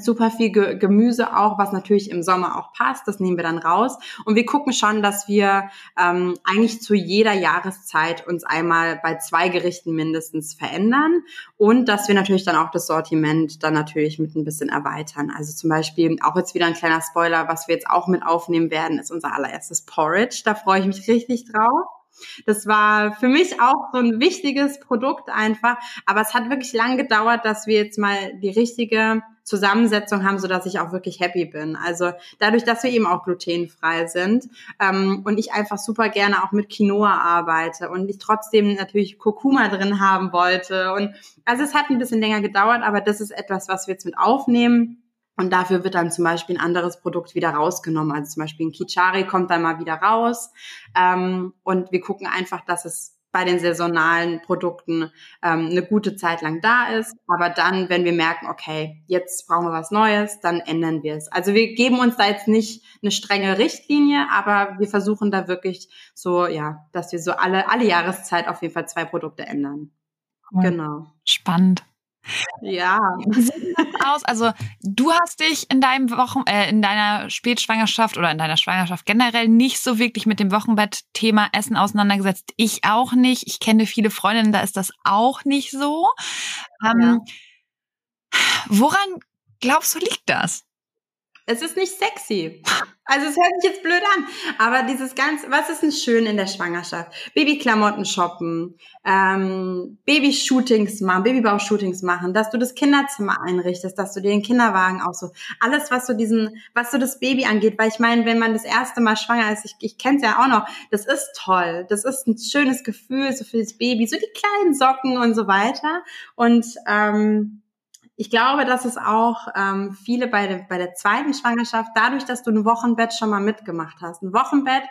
super viel Gemüse auch, was natürlich im Sommer auch passt. Das nehmen wir dann raus. Und wir gucken schon, dass wir ähm, eigentlich zu jeder Jahreszeit uns einmal bei zwei Gerichten mindestens verändern und dass wir natürlich dann auch das Sortiment dann natürlich mit ein bisschen erweitern. Also zum Beispiel auch jetzt wieder ein kleiner Spoiler, was wir jetzt auch mit aufnehmen werden, ist unser allererstes Porridge. Da freue ich mich richtig drauf. Das war für mich auch so ein wichtiges Produkt einfach. Aber es hat wirklich lang gedauert, dass wir jetzt mal die richtige Zusammensetzung haben, so dass ich auch wirklich happy bin. Also dadurch, dass wir eben auch glutenfrei sind ähm, und ich einfach super gerne auch mit Quinoa arbeite und ich trotzdem natürlich Kurkuma drin haben wollte. Und also es hat ein bisschen länger gedauert, aber das ist etwas, was wir jetzt mit aufnehmen und dafür wird dann zum Beispiel ein anderes Produkt wieder rausgenommen. Also zum Beispiel ein Kichari kommt dann mal wieder raus. Ähm, und wir gucken einfach, dass es bei den saisonalen Produkten ähm, eine gute Zeit lang da ist. Aber dann, wenn wir merken, okay, jetzt brauchen wir was Neues, dann ändern wir es. Also wir geben uns da jetzt nicht eine strenge Richtlinie, aber wir versuchen da wirklich so, ja, dass wir so alle, alle Jahreszeit auf jeden Fall zwei Produkte ändern. Genau. Spannend. Ja. Aus? Also du hast dich in deinem Wochen, äh, in deiner Spätschwangerschaft oder in deiner Schwangerschaft generell nicht so wirklich mit dem Wochenbett-Thema Essen auseinandergesetzt. Ich auch nicht. Ich kenne viele Freundinnen, da ist das auch nicht so. Ähm, ja. Woran glaubst du liegt das? Es ist nicht sexy. Also es hört sich jetzt blöd an, aber dieses ganze, was ist denn schön in der Schwangerschaft? Babyklamotten shoppen, ähm, Babyshootings machen, Babybau-Shootings machen, dass du das Kinderzimmer einrichtest, dass du dir den Kinderwagen auch so, alles was so diesen, was so das Baby angeht, weil ich meine, wenn man das erste Mal schwanger ist, ich, ich kenne es ja auch noch, das ist toll, das ist ein schönes Gefühl so für das Baby, so die kleinen Socken und so weiter und ähm, ich glaube, dass es auch ähm, viele bei, der bei der zweiten Schwangerschaft, dadurch, dass du ein Wochenbett schon mal mitgemacht hast. Ein Wochenbett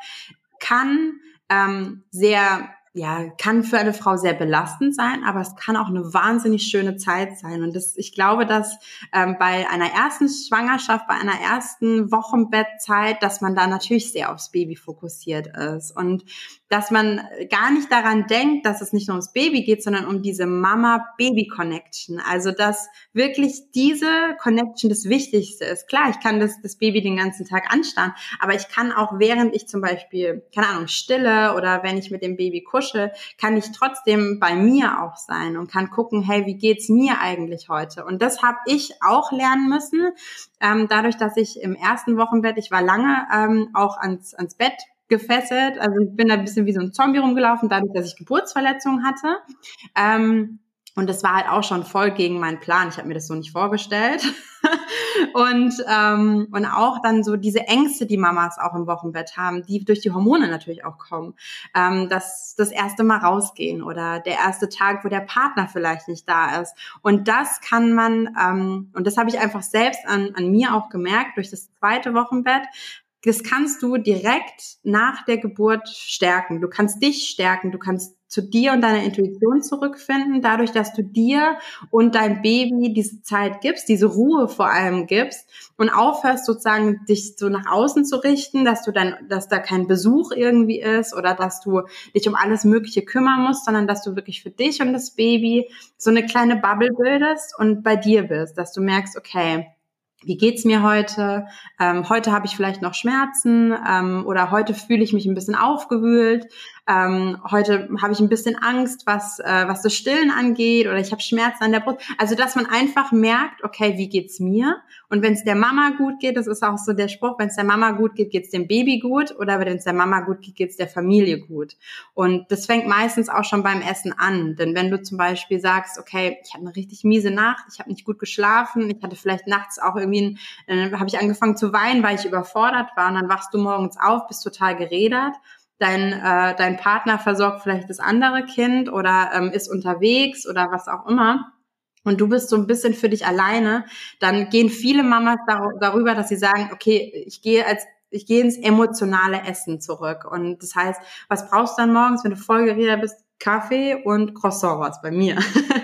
kann ähm, sehr ja, kann für eine Frau sehr belastend sein, aber es kann auch eine wahnsinnig schöne Zeit sein. Und das, ich glaube, dass ähm, bei einer ersten Schwangerschaft, bei einer ersten Wochenbettzeit, dass man da natürlich sehr aufs Baby fokussiert ist und dass man gar nicht daran denkt, dass es nicht nur ums Baby geht, sondern um diese Mama-Baby-Connection. Also dass wirklich diese Connection das Wichtigste ist. Klar, ich kann das, das Baby den ganzen Tag anstarren, aber ich kann auch während ich zum Beispiel, keine Ahnung, stille oder wenn ich mit dem Baby kuschel, kann ich trotzdem bei mir auch sein und kann gucken, hey, wie geht's mir eigentlich heute? Und das habe ich auch lernen müssen, ähm, dadurch, dass ich im ersten Wochenbett, ich war lange ähm, auch ans, ans Bett gefesselt. Also ich bin da ein bisschen wie so ein Zombie rumgelaufen, dadurch, dass ich Geburtsverletzungen hatte. Ähm, und das war halt auch schon voll gegen meinen Plan. Ich habe mir das so nicht vorgestellt. und, ähm, und auch dann so diese Ängste, die Mamas auch im Wochenbett haben, die durch die Hormone natürlich auch kommen. Ähm, dass das erste Mal rausgehen oder der erste Tag, wo der Partner vielleicht nicht da ist. Und das kann man, ähm, und das habe ich einfach selbst an, an mir auch gemerkt, durch das zweite Wochenbett, das kannst du direkt nach der Geburt stärken. Du kannst dich stärken, du kannst zu dir und deiner Intuition zurückfinden, dadurch, dass du dir und dein Baby diese Zeit gibst, diese Ruhe vor allem gibst und aufhörst sozusagen dich so nach außen zu richten, dass du dann, dass da kein Besuch irgendwie ist oder dass du dich um alles Mögliche kümmern musst, sondern dass du wirklich für dich und das Baby so eine kleine Bubble bildest und bei dir bist, dass du merkst, okay, wie geht's mir heute? Ähm, heute habe ich vielleicht noch Schmerzen ähm, oder heute fühle ich mich ein bisschen aufgewühlt. Ähm, heute habe ich ein bisschen Angst, was äh, was das Stillen angeht oder ich habe Schmerzen an der Brust. Also dass man einfach merkt, okay, wie geht's mir? Und wenn es der Mama gut geht, das ist auch so der Spruch, wenn es der Mama gut geht, geht's dem Baby gut oder wenn es der Mama gut geht, geht's der Familie gut. Und das fängt meistens auch schon beim Essen an, denn wenn du zum Beispiel sagst, okay, ich habe eine richtig miese Nacht, ich habe nicht gut geschlafen, ich hatte vielleicht nachts auch irgendwie, äh, habe ich angefangen zu weinen, weil ich überfordert war und dann wachst du morgens auf, bist total geredert dein, äh, dein Partner versorgt vielleicht das andere Kind oder ähm, ist unterwegs oder was auch immer und du bist so ein bisschen für dich alleine, dann gehen viele Mamas dar darüber, dass sie sagen, okay, ich gehe als ich gehe ins emotionale Essen zurück. Und das heißt, was brauchst du dann morgens, wenn du voll geredet bist? Kaffee und Croissant was bei mir.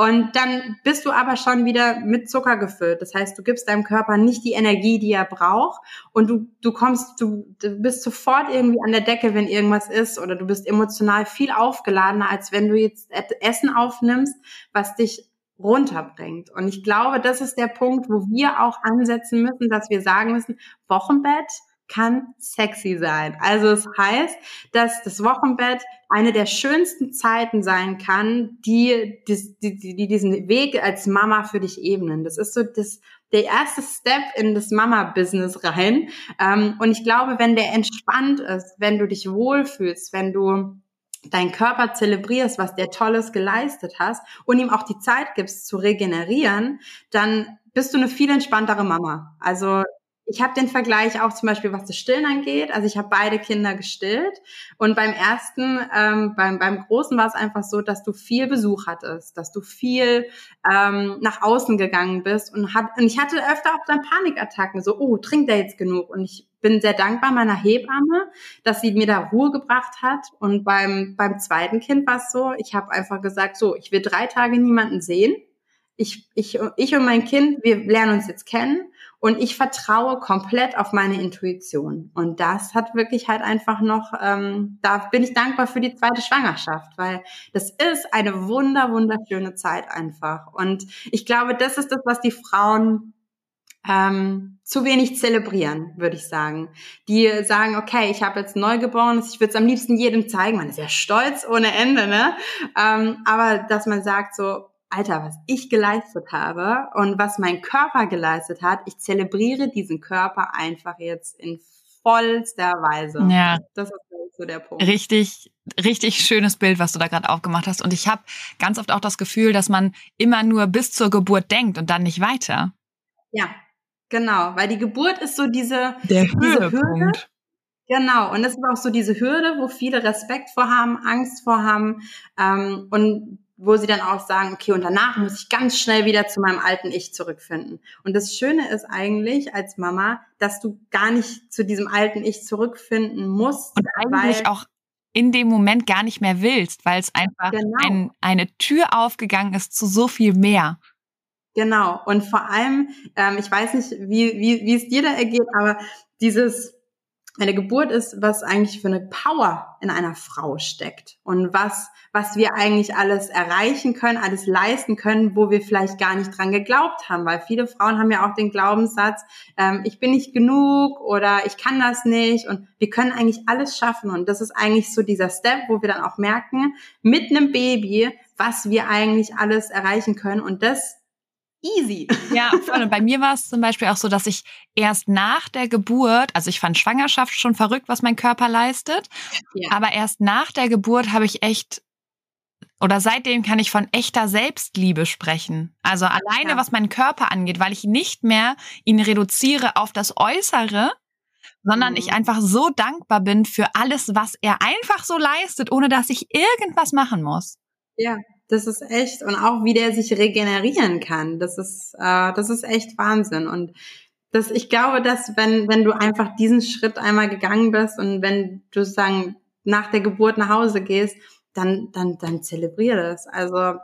und dann bist du aber schon wieder mit Zucker gefüllt. Das heißt, du gibst deinem Körper nicht die Energie, die er braucht und du, du kommst, du, du bist sofort irgendwie an der Decke, wenn irgendwas ist oder du bist emotional viel aufgeladener, als wenn du jetzt Essen aufnimmst, was dich runterbringt. Und ich glaube, das ist der Punkt, wo wir auch ansetzen müssen, dass wir sagen müssen, Wochenbett, kann sexy sein. Also es heißt, dass das Wochenbett eine der schönsten Zeiten sein kann, die, die, die, die diesen Weg als Mama für dich ebnen. Das ist so das, der erste Step in das Mama-Business rein. Ähm, und ich glaube, wenn der entspannt ist, wenn du dich wohlfühlst, wenn du deinen Körper zelebrierst, was der Tolles geleistet hast und ihm auch die Zeit gibst zu regenerieren, dann bist du eine viel entspanntere Mama. Also ich habe den Vergleich auch zum Beispiel, was das Stillen angeht. Also ich habe beide Kinder gestillt und beim ersten, ähm, beim, beim Großen war es einfach so, dass du viel Besuch hattest, dass du viel ähm, nach außen gegangen bist und, hat, und ich hatte öfter auch dann Panikattacken, so, oh, trinkt der jetzt genug? Und ich bin sehr dankbar meiner Hebamme, dass sie mir da Ruhe gebracht hat. Und beim, beim zweiten Kind war es so, ich habe einfach gesagt, so, ich will drei Tage niemanden sehen. Ich, ich, ich und mein Kind, wir lernen uns jetzt kennen und ich vertraue komplett auf meine Intuition. Und das hat wirklich halt einfach noch, ähm, da bin ich dankbar für die zweite Schwangerschaft, weil das ist eine wunder, wunderschöne Zeit einfach. Und ich glaube, das ist das, was die Frauen ähm, zu wenig zelebrieren, würde ich sagen. Die sagen, okay, ich habe jetzt Neugeborenes, ich würde es am liebsten jedem zeigen. Man ist ja stolz ohne Ende, ne? Ähm, aber dass man sagt so, Alter, was ich geleistet habe und was mein Körper geleistet hat, ich zelebriere diesen Körper einfach jetzt in vollster Weise. Ja. Das ist so der Punkt. Richtig, richtig schönes Bild, was du da gerade aufgemacht hast. Und ich habe ganz oft auch das Gefühl, dass man immer nur bis zur Geburt denkt und dann nicht weiter. Ja, genau. Weil die Geburt ist so diese, der diese Hürde. Genau, und das ist auch so diese Hürde, wo viele Respekt vorhaben, Angst vorhaben. Ähm, und wo sie dann auch sagen, okay, und danach muss ich ganz schnell wieder zu meinem alten Ich zurückfinden. Und das Schöne ist eigentlich als Mama, dass du gar nicht zu diesem alten Ich zurückfinden musst. Und eigentlich auch in dem Moment gar nicht mehr willst, weil es einfach genau. ein, eine Tür aufgegangen ist zu so viel mehr. Genau. Und vor allem, ähm, ich weiß nicht, wie, wie, wie es dir da ergeht, aber dieses eine Geburt ist, was eigentlich für eine Power in einer Frau steckt und was, was wir eigentlich alles erreichen können, alles leisten können, wo wir vielleicht gar nicht dran geglaubt haben, weil viele Frauen haben ja auch den Glaubenssatz, ähm, ich bin nicht genug oder ich kann das nicht. Und wir können eigentlich alles schaffen. Und das ist eigentlich so dieser Step, wo wir dann auch merken, mit einem Baby, was wir eigentlich alles erreichen können. Und das easy. Ja, voll. Und bei mir war es zum Beispiel auch so, dass ich erst nach der Geburt, also ich fand Schwangerschaft schon verrückt, was mein Körper leistet, ja. aber erst nach der Geburt habe ich echt oder seitdem kann ich von echter Selbstliebe sprechen. Also alleine, ja. was meinen Körper angeht, weil ich nicht mehr ihn reduziere auf das Äußere, sondern mhm. ich einfach so dankbar bin für alles, was er einfach so leistet, ohne dass ich irgendwas machen muss. Ja, das ist echt und auch wie der sich regenerieren kann. Das ist äh, das ist echt Wahnsinn und das ich glaube, dass wenn wenn du einfach diesen Schritt einmal gegangen bist und wenn du sagen nach der Geburt nach Hause gehst, dann dann dann zelebrier das. Also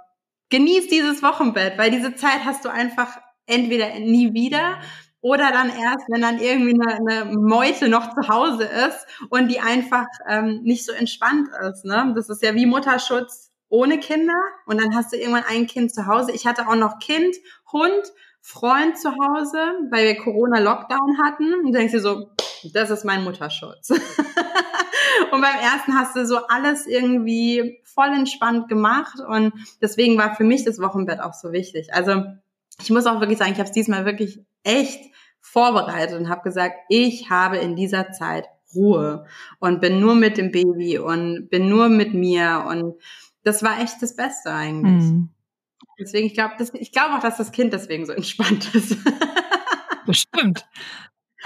genieß dieses Wochenbett, weil diese Zeit hast du einfach entweder nie wieder oder dann erst, wenn dann irgendwie eine, eine Meute noch zu Hause ist und die einfach ähm, nicht so entspannt ist. Ne? Das ist ja wie Mutterschutz ohne Kinder und dann hast du irgendwann ein Kind zu Hause. Ich hatte auch noch Kind, Hund, Freund zu Hause, weil wir Corona-Lockdown hatten und denkst dir so, das ist mein Mutterschutz. und beim ersten hast du so alles irgendwie voll entspannt gemacht und deswegen war für mich das Wochenbett auch so wichtig. Also ich muss auch wirklich sagen, ich habe es diesmal wirklich echt vorbereitet und habe gesagt, ich habe in dieser Zeit Ruhe und bin nur mit dem Baby und bin nur mit mir und das war echt das Beste eigentlich. Mhm. Deswegen, ich glaube, ich glaube auch, dass das Kind deswegen so entspannt ist. Bestimmt.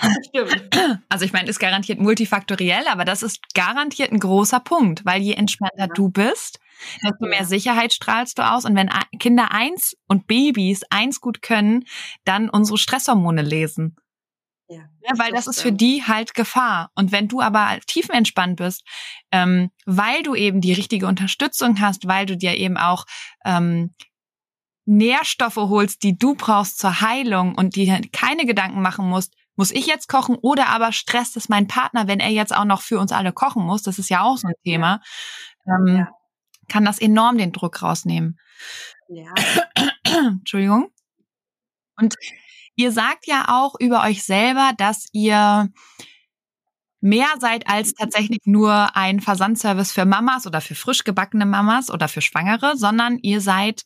Bestimmt. Also ich meine, ist garantiert multifaktoriell, aber das ist garantiert ein großer Punkt, weil je entspannter ja. du bist, desto mehr Sicherheit strahlst du aus. Und wenn Kinder eins und Babys eins gut können, dann unsere Stresshormone lesen. Ja, ja, weil das, das ist für die halt Gefahr. Und wenn du aber tiefenentspannt bist, ähm, weil du eben die richtige Unterstützung hast, weil du dir eben auch ähm, Nährstoffe holst, die du brauchst zur Heilung und die keine Gedanken machen musst, muss ich jetzt kochen oder aber stresst es mein Partner, wenn er jetzt auch noch für uns alle kochen muss, das ist ja auch so ein Thema, ähm, ja. kann das enorm den Druck rausnehmen. Ja. Entschuldigung. Und Ihr sagt ja auch über euch selber, dass ihr mehr seid als tatsächlich nur ein Versandservice für Mamas oder für frisch gebackene Mamas oder für Schwangere, sondern ihr seid,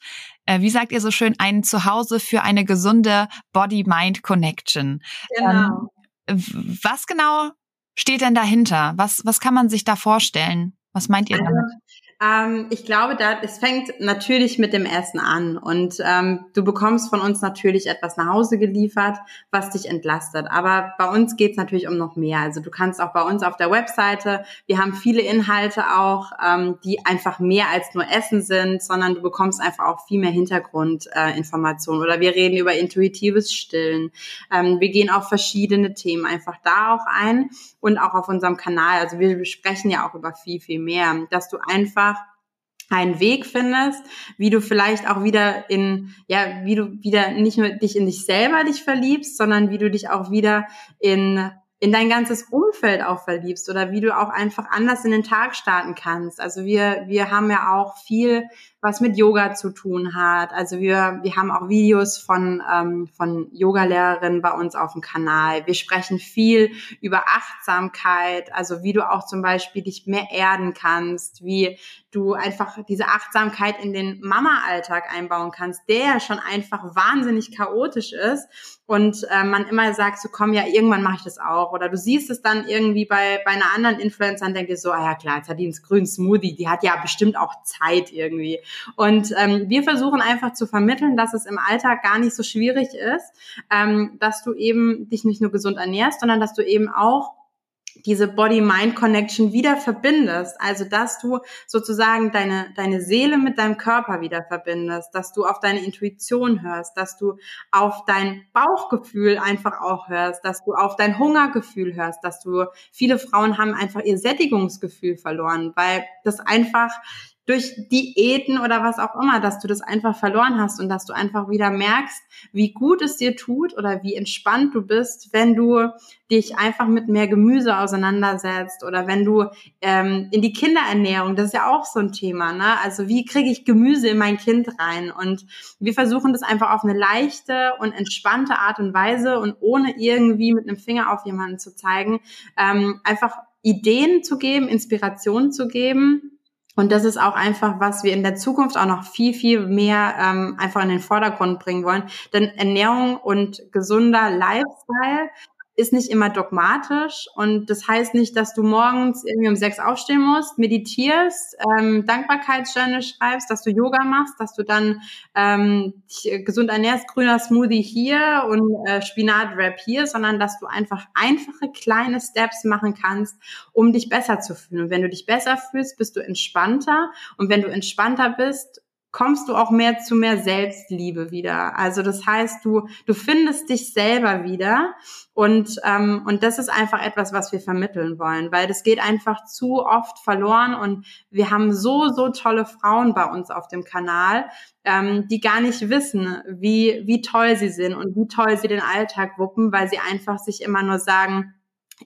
äh, wie sagt ihr so schön, ein Zuhause für eine gesunde Body-Mind-Connection. Genau. Ähm, was genau steht denn dahinter? Was, was kann man sich da vorstellen? Was meint ihr also, damit? Ähm, ich glaube, da, es fängt natürlich mit dem Essen an und ähm, du bekommst von uns natürlich etwas nach Hause geliefert, was dich entlastet. Aber bei uns geht es natürlich um noch mehr. Also du kannst auch bei uns auf der Webseite, wir haben viele Inhalte auch, ähm, die einfach mehr als nur Essen sind, sondern du bekommst einfach auch viel mehr Hintergrundinformationen. Äh, Oder wir reden über intuitives Stillen. Ähm, wir gehen auf verschiedene Themen einfach da auch ein und auch auf unserem Kanal. Also wir besprechen ja auch über viel, viel mehr, dass du einfach einen Weg findest, wie du vielleicht auch wieder in, ja, wie du wieder nicht nur dich in dich selber dich verliebst, sondern wie du dich auch wieder in in dein ganzes Umfeld auch verliebst oder wie du auch einfach anders in den Tag starten kannst. Also wir, wir haben ja auch viel, was mit Yoga zu tun hat. Also wir, wir haben auch Videos von, ähm, von Yogalehrerinnen bei uns auf dem Kanal. Wir sprechen viel über Achtsamkeit, also wie du auch zum Beispiel dich mehr erden kannst, wie du einfach diese Achtsamkeit in den Mama-Alltag einbauen kannst, der schon einfach wahnsinnig chaotisch ist und äh, man immer sagt, so komm, ja, irgendwann mache ich das auch. Oder du siehst es dann irgendwie bei, bei einer anderen Influencer und denkst so, ah ja klar, jetzt hat die einen grünen Smoothie, die hat ja bestimmt auch Zeit irgendwie. Und ähm, wir versuchen einfach zu vermitteln, dass es im Alltag gar nicht so schwierig ist, ähm, dass du eben dich nicht nur gesund ernährst, sondern dass du eben auch diese Body-Mind-Connection wieder verbindest. Also, dass du sozusagen deine, deine Seele mit deinem Körper wieder verbindest, dass du auf deine Intuition hörst, dass du auf dein Bauchgefühl einfach auch hörst, dass du auf dein Hungergefühl hörst, dass du, viele Frauen haben einfach ihr Sättigungsgefühl verloren, weil das einfach durch Diäten oder was auch immer, dass du das einfach verloren hast und dass du einfach wieder merkst, wie gut es dir tut oder wie entspannt du bist, wenn du dich einfach mit mehr Gemüse auseinandersetzt oder wenn du ähm, in die Kinderernährung, das ist ja auch so ein Thema, ne? Also wie kriege ich Gemüse in mein Kind rein? Und wir versuchen das einfach auf eine leichte und entspannte Art und Weise und ohne irgendwie mit einem Finger auf jemanden zu zeigen, ähm, einfach Ideen zu geben, Inspiration zu geben und das ist auch einfach, was wir in der Zukunft auch noch viel, viel mehr ähm, einfach in den Vordergrund bringen wollen. Denn Ernährung und gesunder Lifestyle ist nicht immer dogmatisch und das heißt nicht, dass du morgens irgendwie um sechs aufstehen musst, meditierst, ähm, Dankbarkeitsjournal schreibst, dass du Yoga machst, dass du dann ähm, äh, gesund ernährst, grüner Smoothie hier und äh, Spinat-Wrap hier, sondern dass du einfach einfache kleine Steps machen kannst, um dich besser zu fühlen. Und wenn du dich besser fühlst, bist du entspannter und wenn du entspannter bist, kommst du auch mehr zu mehr Selbstliebe wieder. Also das heißt, du du findest dich selber wieder und ähm, und das ist einfach etwas, was wir vermitteln wollen, weil das geht einfach zu oft verloren und wir haben so so tolle Frauen bei uns auf dem Kanal, ähm, die gar nicht wissen, wie wie toll sie sind und wie toll sie den Alltag wuppen, weil sie einfach sich immer nur sagen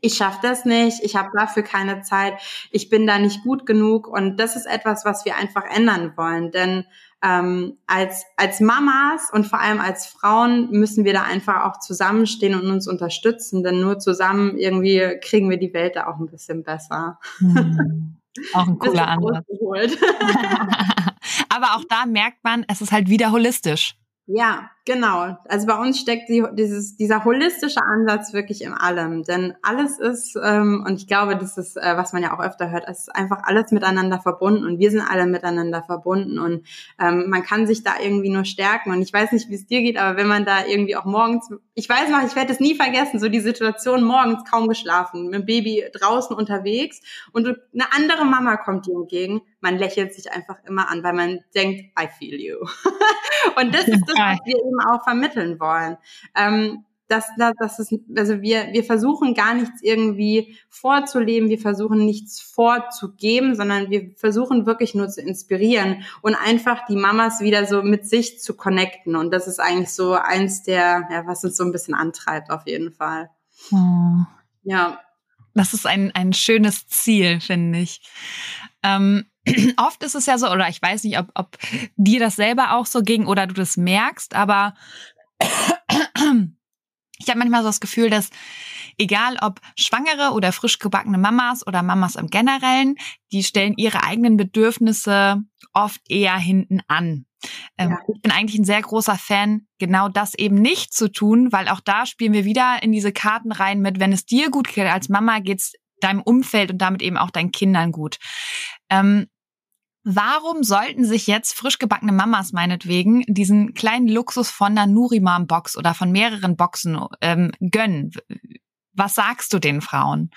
ich schaffe das nicht, ich habe dafür keine Zeit, ich bin da nicht gut genug und das ist etwas, was wir einfach ändern wollen, denn ähm, als als Mamas und vor allem als Frauen müssen wir da einfach auch zusammenstehen und uns unterstützen, denn nur zusammen irgendwie kriegen wir die Welt da auch ein bisschen besser. Hm. Auch ein cooler Ansatz. Aber auch da merkt man, es ist halt wieder holistisch. Ja, genau. Also bei uns steckt die, dieses, dieser holistische Ansatz wirklich in allem. Denn alles ist, ähm, und ich glaube, das ist, äh, was man ja auch öfter hört, es ist einfach alles miteinander verbunden und wir sind alle miteinander verbunden und ähm, man kann sich da irgendwie nur stärken. Und ich weiß nicht, wie es dir geht, aber wenn man da irgendwie auch morgens, ich weiß noch, ich werde es nie vergessen, so die Situation morgens kaum geschlafen, mit dem Baby draußen unterwegs und eine andere Mama kommt dir entgegen man lächelt sich einfach immer an, weil man denkt, I feel you. und das ist das, was wir eben auch vermitteln wollen. Ähm, dass, dass, dass es, also wir, wir versuchen gar nichts irgendwie vorzuleben, wir versuchen nichts vorzugeben, sondern wir versuchen wirklich nur zu inspirieren und einfach die Mamas wieder so mit sich zu connecten. Und das ist eigentlich so eins der, ja, was uns so ein bisschen antreibt auf jeden Fall. Oh. Ja. Das ist ein, ein schönes Ziel, finde ich. Ähm, oft ist es ja so, oder ich weiß nicht, ob, ob dir das selber auch so ging oder du das merkst, aber ich habe manchmal so das Gefühl, dass egal ob schwangere oder frisch gebackene Mamas oder Mamas im Generellen, die stellen ihre eigenen Bedürfnisse oft eher hinten an. Ähm, ja. Ich bin eigentlich ein sehr großer Fan, genau das eben nicht zu tun, weil auch da spielen wir wieder in diese Karten rein mit, wenn es dir gut geht als Mama, geht's deinem Umfeld und damit eben auch deinen Kindern gut. Ähm, Warum sollten sich jetzt frisch gebackene Mamas meinetwegen diesen kleinen Luxus von einer Nurimam-Box oder von mehreren Boxen ähm, gönnen? Was sagst du den Frauen?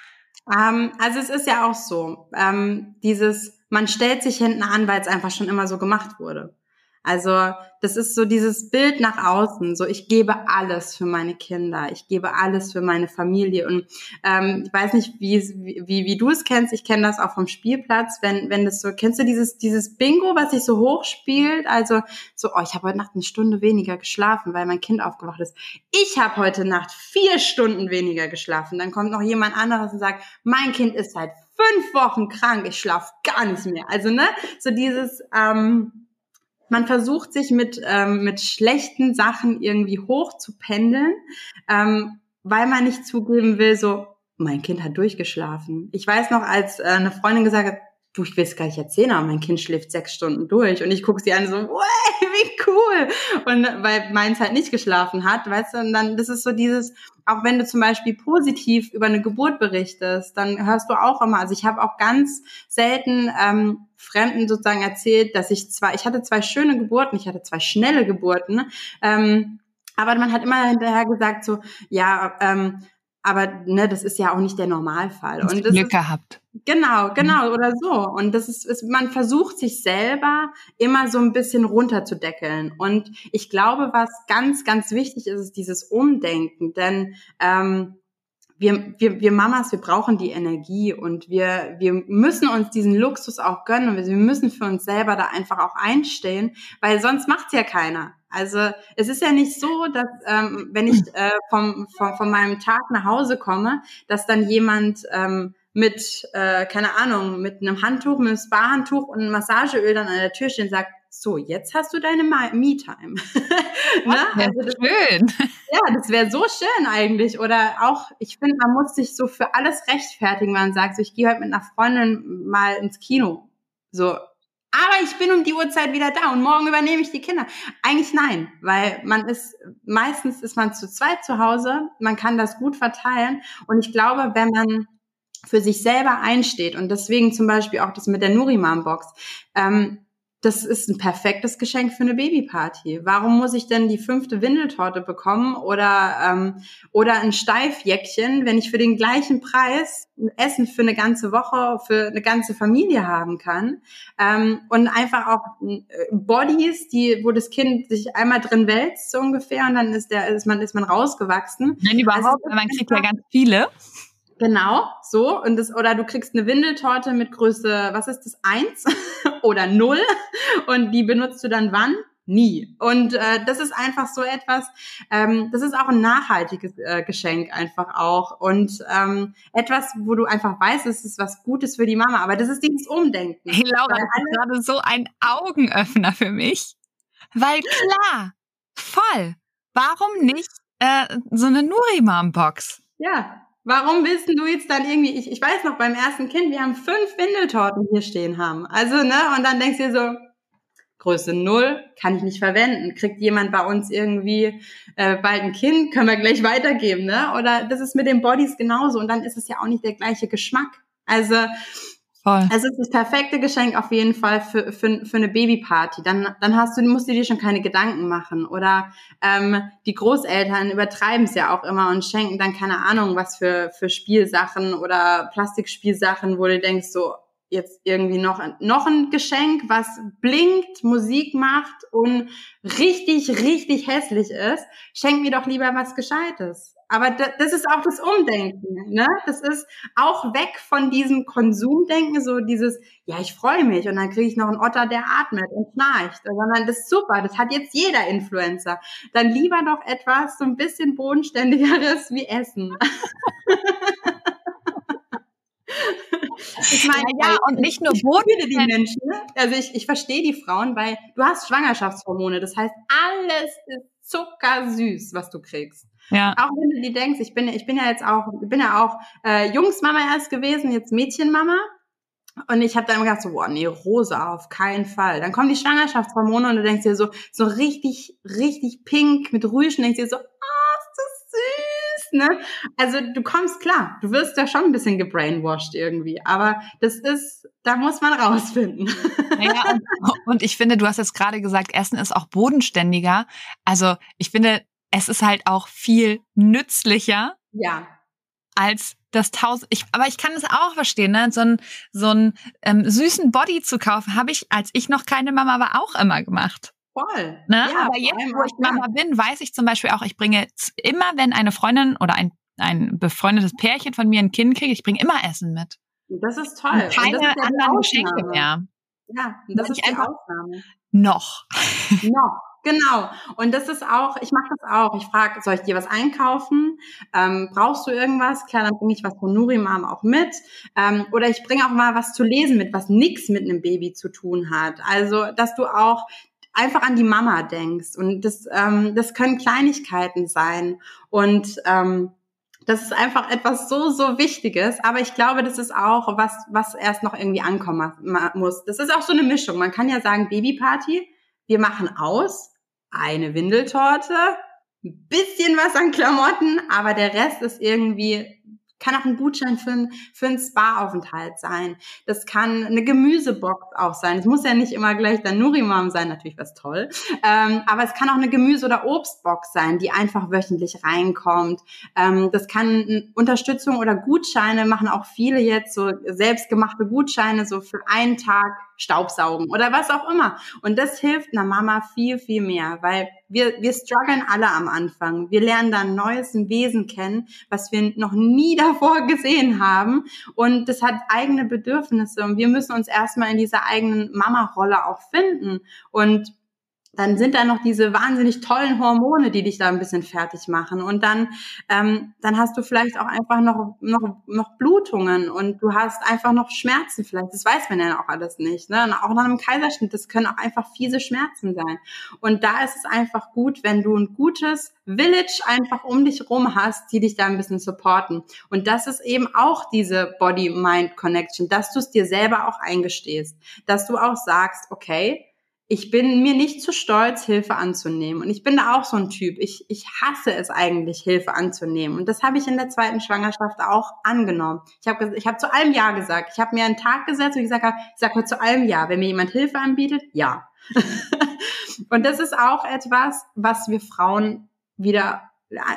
Ähm, also es ist ja auch so, ähm, dieses, man stellt sich hinten an, weil es einfach schon immer so gemacht wurde. Also das ist so dieses Bild nach außen, so ich gebe alles für meine Kinder, ich gebe alles für meine Familie. Und ähm, ich weiß nicht, wie, wie, wie du es kennst, ich kenne das auch vom Spielplatz, wenn, wenn das so, kennst du dieses, dieses Bingo, was sich so hoch spielt, also so, oh, ich habe heute Nacht eine Stunde weniger geschlafen, weil mein Kind aufgewacht ist. Ich habe heute Nacht vier Stunden weniger geschlafen, dann kommt noch jemand anderes und sagt, mein Kind ist seit fünf Wochen krank, ich schlafe gar nicht mehr. Also, ne, so dieses, ähm, man versucht sich mit, ähm, mit schlechten Sachen irgendwie hoch zu pendeln, ähm, weil man nicht zugeben will, so, mein Kind hat durchgeschlafen. Ich weiß noch, als äh, eine Freundin gesagt hat, du, ich will es gar nicht erzählen, aber mein Kind schläft sechs Stunden durch. Und ich gucke sie an so, wie cool. Und weil meins halt nicht geschlafen hat, weißt du, und dann, das ist so dieses, auch wenn du zum Beispiel positiv über eine Geburt berichtest, dann hörst du auch immer, also ich habe auch ganz selten ähm, Fremden sozusagen erzählt, dass ich zwar, ich hatte zwei schöne Geburten, ich hatte zwei schnelle Geburten, ähm, aber man hat immer hinterher gesagt so, ja, ähm, aber ne, das ist ja auch nicht der Normalfall. Und Glück ist, gehabt. Genau, genau, mhm. oder so. Und das ist, ist, man versucht sich selber immer so ein bisschen runterzudeckeln. Und ich glaube, was ganz, ganz wichtig ist, ist dieses Umdenken. Denn ähm, wir, wir, wir Mamas, wir brauchen die Energie und wir, wir müssen uns diesen Luxus auch gönnen und wir müssen für uns selber da einfach auch einstehen, weil sonst macht's ja keiner. Also es ist ja nicht so, dass ähm, wenn ich äh, vom, vom, von meinem Tag nach Hause komme, dass dann jemand ähm, mit, äh, keine Ahnung, mit einem Handtuch, mit einem Spa-Handtuch und einem Massageöl dann an der Tür stehen und sagt, so, jetzt hast du deine Me-Time. ne? also das, schön. Ja, das wäre so schön eigentlich. Oder auch, ich finde, man muss sich so für alles rechtfertigen, wenn man sagt, so, ich gehe heute mit einer Freundin mal ins Kino. So, aber ich bin um die Uhrzeit wieder da und morgen übernehme ich die Kinder. Eigentlich nein, weil man ist, meistens ist man zu zweit zu Hause, man kann das gut verteilen und ich glaube, wenn man für sich selber einsteht und deswegen zum Beispiel auch das mit der Nurimam-Box, ähm, das ist ein perfektes Geschenk für eine Babyparty. Warum muss ich denn die fünfte Windeltorte bekommen oder ähm, oder ein Steifjäckchen, wenn ich für den gleichen Preis ein Essen für eine ganze Woche, für eine ganze Familie haben kann ähm, und einfach auch äh, Bodies, die wo das Kind sich einmal drin wälzt so ungefähr und dann ist der ist man ist man rausgewachsen. Nein, überhaupt, also, man kriegt ja ganz viele. Genau, so. Und das, oder du kriegst eine Windeltorte mit Größe, was ist das, eins oder null Und die benutzt du dann wann? Nie. Und äh, das ist einfach so etwas, ähm, das ist auch ein nachhaltiges äh, Geschenk einfach auch. Und ähm, etwas, wo du einfach weißt, es ist was Gutes für die Mama. Aber das ist dieses Umdenken. Hey Laura, das ist gerade so ein Augenöffner für mich. Weil klar, voll. Warum nicht äh, so eine Nurimam-Box? Ja, Warum willst du jetzt dann irgendwie, ich, ich weiß noch beim ersten Kind, wir haben fünf Windeltorten hier stehen haben. Also, ne, und dann denkst du dir so, Größe null kann ich nicht verwenden. Kriegt jemand bei uns irgendwie äh, bald ein Kind, können wir gleich weitergeben, ne? Oder das ist mit den Bodies genauso und dann ist es ja auch nicht der gleiche Geschmack. Also Voll. Es ist das perfekte Geschenk auf jeden Fall für, für, für eine Babyparty. Dann, dann hast du, musst du dir schon keine Gedanken machen. Oder ähm, die Großeltern übertreiben es ja auch immer und schenken dann keine Ahnung, was für, für Spielsachen oder Plastikspielsachen, wo du denkst, so, jetzt irgendwie noch, noch ein Geschenk, was blinkt, Musik macht und richtig, richtig hässlich ist. Schenk mir doch lieber was Gescheites. Aber das ist auch das Umdenken. Ne? Das ist auch weg von diesem Konsumdenken, so dieses, ja, ich freue mich und dann kriege ich noch einen Otter, der atmet und schnarcht. Sondern das ist super, das hat jetzt jeder Influencer. Dann lieber doch etwas so ein bisschen bodenständigeres wie Essen. Ich meine, ja, ja, und nicht nur Boden. die Menschen. Ne? Also ich, ich verstehe die Frauen, weil du hast Schwangerschaftshormone. Das heißt, alles ist zuckersüß, was du kriegst. Ja. Auch wenn du dir denkst, ich bin, ich bin ja jetzt auch, ich bin ja auch äh, Jungsmama erst gewesen, jetzt Mädchenmama. Und ich habe dann immer gedacht, so, boah, nee, rosa, auf keinen Fall. Dann kommen die Schwangerschaftshormone und du denkst dir so, so richtig, richtig pink mit Rüschen, denkst dir so, ah, oh, ist das süß, ne? Also du kommst klar, du wirst ja schon ein bisschen gebrainwashed irgendwie, aber das ist, da muss man rausfinden. Ja, und, und ich finde, du hast jetzt gerade gesagt, Essen ist auch bodenständiger. Also ich finde, es ist halt auch viel nützlicher. Ja. Als das tausend, ich, aber ich kann es auch verstehen, ne? So einen so einen ähm, süßen Body zu kaufen, habe ich, als ich noch keine Mama war, auch immer gemacht. Voll. Ne? Ja, aber jetzt, wo ich Mama bin, weiß ich zum Beispiel auch, ich bringe immer, wenn eine Freundin oder ein, ein befreundetes Pärchen von mir ein Kind kriegt, ich bringe immer Essen mit. Das ist toll. Und keine und anderen Geschenke mehr. Ja, das ist die Ausnahme. Noch. Noch. Genau. Und das ist auch, ich mache das auch. Ich frage, soll ich dir was einkaufen? Ähm, brauchst du irgendwas? Klar, dann bringe ich was von Nurimam auch mit. Ähm, oder ich bringe auch mal was zu lesen mit, was nichts mit einem Baby zu tun hat. Also, dass du auch einfach an die Mama denkst. Und das, ähm, das können Kleinigkeiten sein. Und ähm, das ist einfach etwas so, so Wichtiges. Aber ich glaube, das ist auch was, was erst noch irgendwie ankommen muss. Das ist auch so eine Mischung. Man kann ja sagen, Babyparty, wir machen aus, eine Windeltorte, ein bisschen was an Klamotten, aber der Rest ist irgendwie kann auch ein Gutschein für, für einen Spa-Aufenthalt sein. Das kann eine Gemüsebox auch sein. Es muss ja nicht immer gleich der Nurimam sein, natürlich was toll. Ähm, aber es kann auch eine Gemüse- oder Obstbox sein, die einfach wöchentlich reinkommt. Ähm, das kann Unterstützung oder Gutscheine machen auch viele jetzt, so selbstgemachte Gutscheine, so für einen Tag Staubsaugen oder was auch immer. Und das hilft einer Mama viel, viel mehr, weil wir, wir strugglen alle am Anfang. Wir lernen da ein neues Wesen kennen, was wir noch nie davor gesehen haben. Und das hat eigene Bedürfnisse. Und wir müssen uns erstmal in dieser eigenen Mama-Rolle auch finden. Und dann sind da noch diese wahnsinnig tollen Hormone, die dich da ein bisschen fertig machen. Und dann, ähm, dann hast du vielleicht auch einfach noch, noch, noch Blutungen und du hast einfach noch Schmerzen vielleicht. Das weiß man ja auch alles nicht. Ne? Und auch nach einem Kaiserschnitt, das können auch einfach fiese Schmerzen sein. Und da ist es einfach gut, wenn du ein gutes Village einfach um dich rum hast, die dich da ein bisschen supporten. Und das ist eben auch diese Body-Mind-Connection, dass du es dir selber auch eingestehst. Dass du auch sagst, okay, ich bin mir nicht zu stolz, Hilfe anzunehmen. Und ich bin da auch so ein Typ. Ich, ich hasse es eigentlich, Hilfe anzunehmen. Und das habe ich in der zweiten Schwangerschaft auch angenommen. Ich habe ich hab zu allem Ja gesagt. Ich habe mir einen Tag gesetzt und ich sage, ich sage zu allem Ja. Wenn mir jemand Hilfe anbietet, ja. und das ist auch etwas, was wir Frauen wieder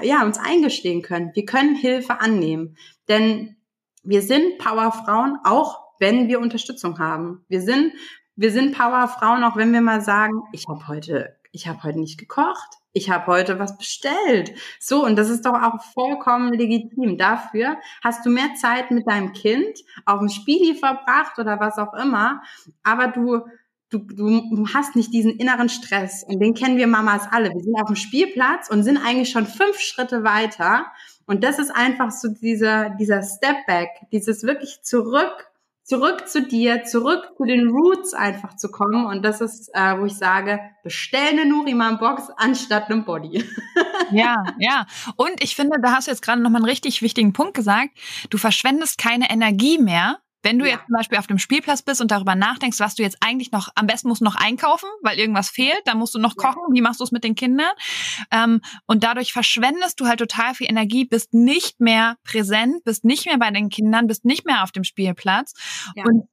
ja, uns eingestehen können. Wir können Hilfe annehmen. Denn wir sind Powerfrauen, auch wenn wir Unterstützung haben. Wir sind wir sind Powerfrauen, auch wenn wir mal sagen, ich habe heute, ich habe heute nicht gekocht, ich habe heute was bestellt. So, und das ist doch auch vollkommen legitim. Dafür hast du mehr Zeit mit deinem Kind auf dem Spieli verbracht oder was auch immer, aber du Du, du hast nicht diesen inneren Stress und den kennen wir Mamas alle. Wir sind auf dem Spielplatz und sind eigentlich schon fünf Schritte weiter und das ist einfach so dieser, dieser Step Back, dieses wirklich zurück zurück zu dir, zurück zu den Roots einfach zu kommen. Und das ist, äh, wo ich sage, bestell eine Nuriman-Box anstatt einem Body. ja, ja. Und ich finde, da hast du jetzt gerade nochmal einen richtig wichtigen Punkt gesagt. Du verschwendest keine Energie mehr, wenn du ja. jetzt zum Beispiel auf dem Spielplatz bist und darüber nachdenkst, was du jetzt eigentlich noch, am besten musst du noch einkaufen, weil irgendwas fehlt, dann musst du noch kochen, ja. wie machst du es mit den Kindern? Ähm, und dadurch verschwendest du halt total viel Energie, bist nicht mehr präsent, bist nicht mehr bei den Kindern, bist nicht mehr auf dem Spielplatz. Ja. Und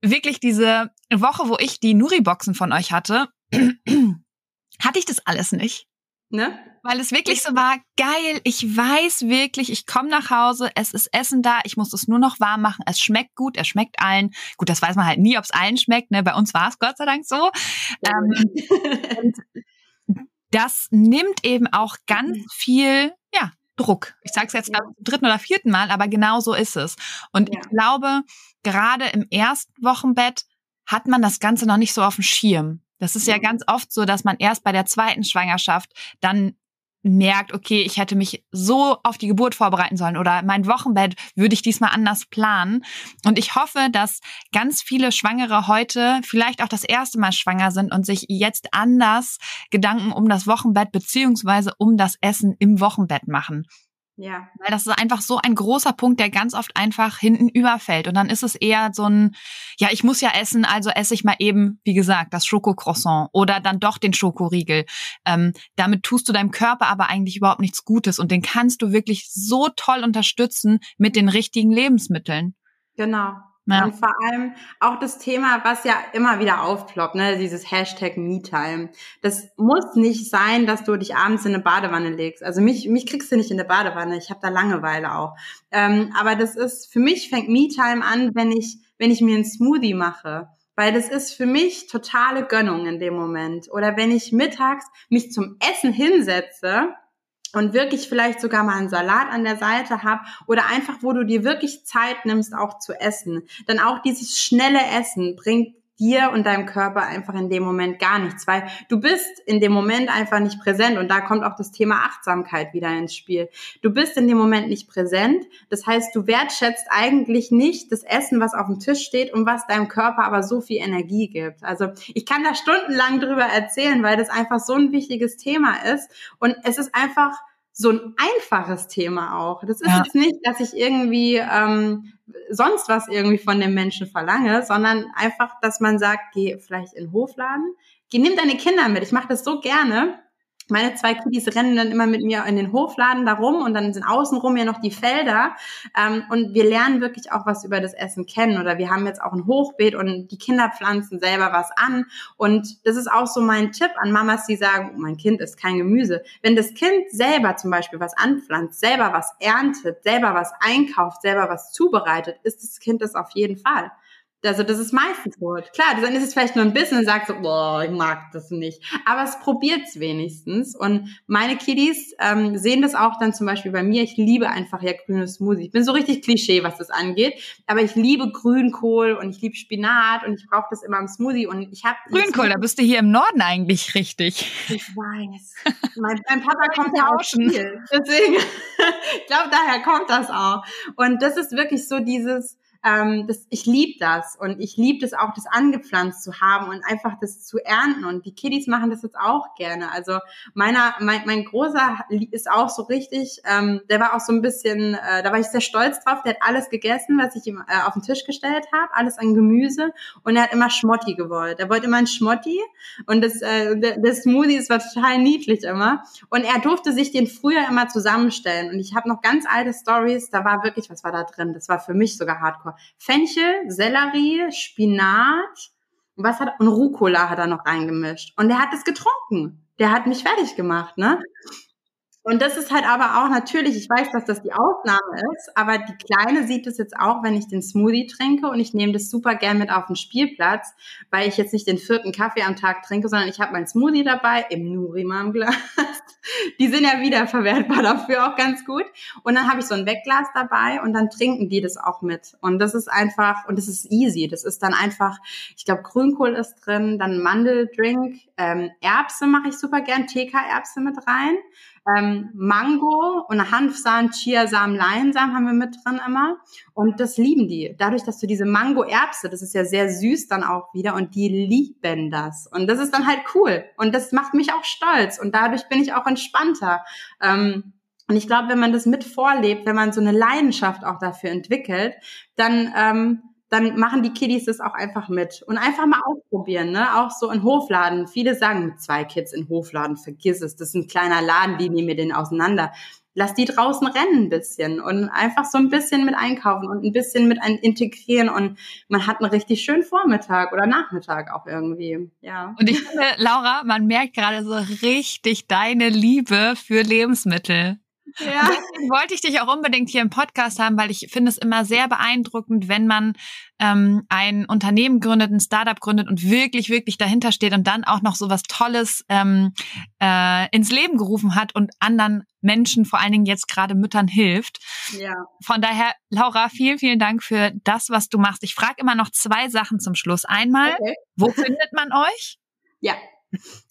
wirklich diese Woche, wo ich die Nuri-Boxen von euch hatte, hatte ich das alles nicht. Ne? Weil es wirklich so war, geil, ich weiß wirklich, ich komme nach Hause, es ist Essen da, ich muss es nur noch warm machen, es schmeckt gut, es schmeckt allen. Gut, das weiß man halt nie, ob es allen schmeckt, ne? Bei uns war es Gott sei Dank so. Ähm, das nimmt eben auch ganz mhm. viel, ja, Druck. Ich sage es jetzt ja. zum dritten oder vierten Mal, aber genau so ist es. Und ja. ich glaube, gerade im ersten Wochenbett hat man das Ganze noch nicht so auf dem Schirm. Das ist ja ganz oft so, dass man erst bei der zweiten Schwangerschaft dann merkt, okay, ich hätte mich so auf die Geburt vorbereiten sollen oder mein Wochenbett würde ich diesmal anders planen. Und ich hoffe, dass ganz viele Schwangere heute vielleicht auch das erste Mal schwanger sind und sich jetzt anders Gedanken um das Wochenbett beziehungsweise um das Essen im Wochenbett machen. Ja. Weil das ist einfach so ein großer Punkt, der ganz oft einfach hinten überfällt. Und dann ist es eher so ein, ja, ich muss ja essen, also esse ich mal eben, wie gesagt, das Schokocroissant oder dann doch den Schokoriegel. Ähm, damit tust du deinem Körper aber eigentlich überhaupt nichts Gutes und den kannst du wirklich so toll unterstützen mit den richtigen Lebensmitteln. Genau. Ja. Und vor allem auch das Thema, was ja immer wieder aufploppt, ne, dieses Hashtag MeTime. Das muss nicht sein, dass du dich abends in eine Badewanne legst. Also mich, mich kriegst du nicht in eine Badewanne. Ich habe da Langeweile auch. Ähm, aber das ist, für mich fängt MeTime an, wenn ich, wenn ich mir einen Smoothie mache. Weil das ist für mich totale Gönnung in dem Moment. Oder wenn ich mittags mich zum Essen hinsetze und wirklich vielleicht sogar mal einen Salat an der Seite hab oder einfach, wo du dir wirklich Zeit nimmst, auch zu essen. Dann auch dieses schnelle Essen bringt dir und deinem Körper einfach in dem Moment gar nichts, weil du bist in dem Moment einfach nicht präsent und da kommt auch das Thema Achtsamkeit wieder ins Spiel. Du bist in dem Moment nicht präsent, das heißt, du wertschätzt eigentlich nicht das Essen, was auf dem Tisch steht und was deinem Körper aber so viel Energie gibt. Also ich kann da stundenlang drüber erzählen, weil das einfach so ein wichtiges Thema ist und es ist einfach so ein einfaches Thema auch. Das ist ja. jetzt nicht, dass ich irgendwie ähm, sonst was irgendwie von dem Menschen verlange, sondern einfach, dass man sagt, geh vielleicht in den Hofladen, geh, nimm deine Kinder mit. Ich mache das so gerne. Meine zwei Kiddies rennen dann immer mit mir in den Hofladen da rum und dann sind außenrum ja noch die Felder. Ähm, und wir lernen wirklich auch was über das Essen kennen. Oder wir haben jetzt auch ein Hochbeet und die Kinder pflanzen selber was an. Und das ist auch so mein Tipp an Mamas, die sagen, oh, mein Kind isst kein Gemüse. Wenn das Kind selber zum Beispiel was anpflanzt, selber was erntet, selber was einkauft, selber was zubereitet, isst das Kind das auf jeden Fall. Also das ist meistens gut. Klar, dann ist es vielleicht nur ein bisschen und sagt so, boah, ich mag das nicht. Aber es probiert's wenigstens. Und meine Kiddies ähm, sehen das auch dann zum Beispiel bei mir. Ich liebe einfach ja grüne Smoothie. Ich bin so richtig Klischee, was das angeht. Aber ich liebe Grünkohl und ich liebe Spinat und ich brauche das immer im Smoothie. Und ich habe Grünkohl, da bist du hier im Norden eigentlich richtig. Ich weiß. mein, mein Papa kommt ja auch viel. Deswegen, ich glaube, daher kommt das auch. Und das ist wirklich so dieses ähm, das, ich liebe das und ich liebe das auch, das angepflanzt zu haben und einfach das zu ernten. Und die Kiddies machen das jetzt auch gerne. Also meiner, mein, mein Großer ist auch so richtig, ähm, der war auch so ein bisschen, äh, da war ich sehr stolz drauf. Der hat alles gegessen, was ich ihm äh, auf den Tisch gestellt habe, alles an Gemüse. Und er hat immer Schmotti gewollt. Er wollte immer ein Schmotti und das, äh, das Smoothie, das war total niedlich immer. Und er durfte sich den früher immer zusammenstellen. Und ich habe noch ganz alte Stories, da war wirklich, was war da drin? Das war für mich sogar hardcore Woche. Fenchel, Sellerie, Spinat was hat, und Rucola hat er noch reingemischt. Und der hat es getrunken. Der hat mich fertig gemacht, ne? Und das ist halt aber auch natürlich, ich weiß, dass das die Ausnahme ist, aber die Kleine sieht es jetzt auch, wenn ich den Smoothie trinke und ich nehme das super gern mit auf den Spielplatz, weil ich jetzt nicht den vierten Kaffee am Tag trinke, sondern ich habe mein Smoothie dabei im Nurimam-Glas. Die sind ja wiederverwertbar dafür auch ganz gut. Und dann habe ich so ein Wegglas dabei und dann trinken die das auch mit. Und das ist einfach, und das ist easy. Das ist dann einfach, ich glaube, Grünkohl ist drin, dann Mandeldrink, ähm, Erbse mache ich super gern, TK-Erbse mit rein ähm, Mango und Hanfsamen, Chiasamen, Leinsamen haben wir mit drin immer. Und das lieben die. Dadurch, dass du diese Mango-Erbse, das ist ja sehr süß dann auch wieder und die lieben das. Und das ist dann halt cool. Und das macht mich auch stolz. Und dadurch bin ich auch entspannter. Ähm, und ich glaube, wenn man das mit vorlebt, wenn man so eine Leidenschaft auch dafür entwickelt, dann ähm, dann machen die Kiddies das auch einfach mit und einfach mal ausprobieren, ne? Auch so in Hofladen. Viele sagen zwei Kids in Hofladen, vergiss es, das ist ein kleiner Laden, die nehmen mir den auseinander. Lass die draußen rennen ein bisschen und einfach so ein bisschen mit einkaufen und ein bisschen mit ein integrieren und man hat einen richtig schönen Vormittag oder Nachmittag auch irgendwie, ja. Und ich finde, Laura, man merkt gerade so richtig deine Liebe für Lebensmittel. Ja. Deswegen wollte ich dich auch unbedingt hier im Podcast haben, weil ich finde es immer sehr beeindruckend, wenn man ähm, ein Unternehmen gründet, ein Startup gründet und wirklich, wirklich dahinter steht und dann auch noch so was Tolles ähm, äh, ins Leben gerufen hat und anderen Menschen, vor allen Dingen jetzt gerade Müttern hilft. Ja. Von daher, Laura, vielen, vielen Dank für das, was du machst. Ich frage immer noch zwei Sachen zum Schluss. Einmal, okay. wo findet man euch? Ja,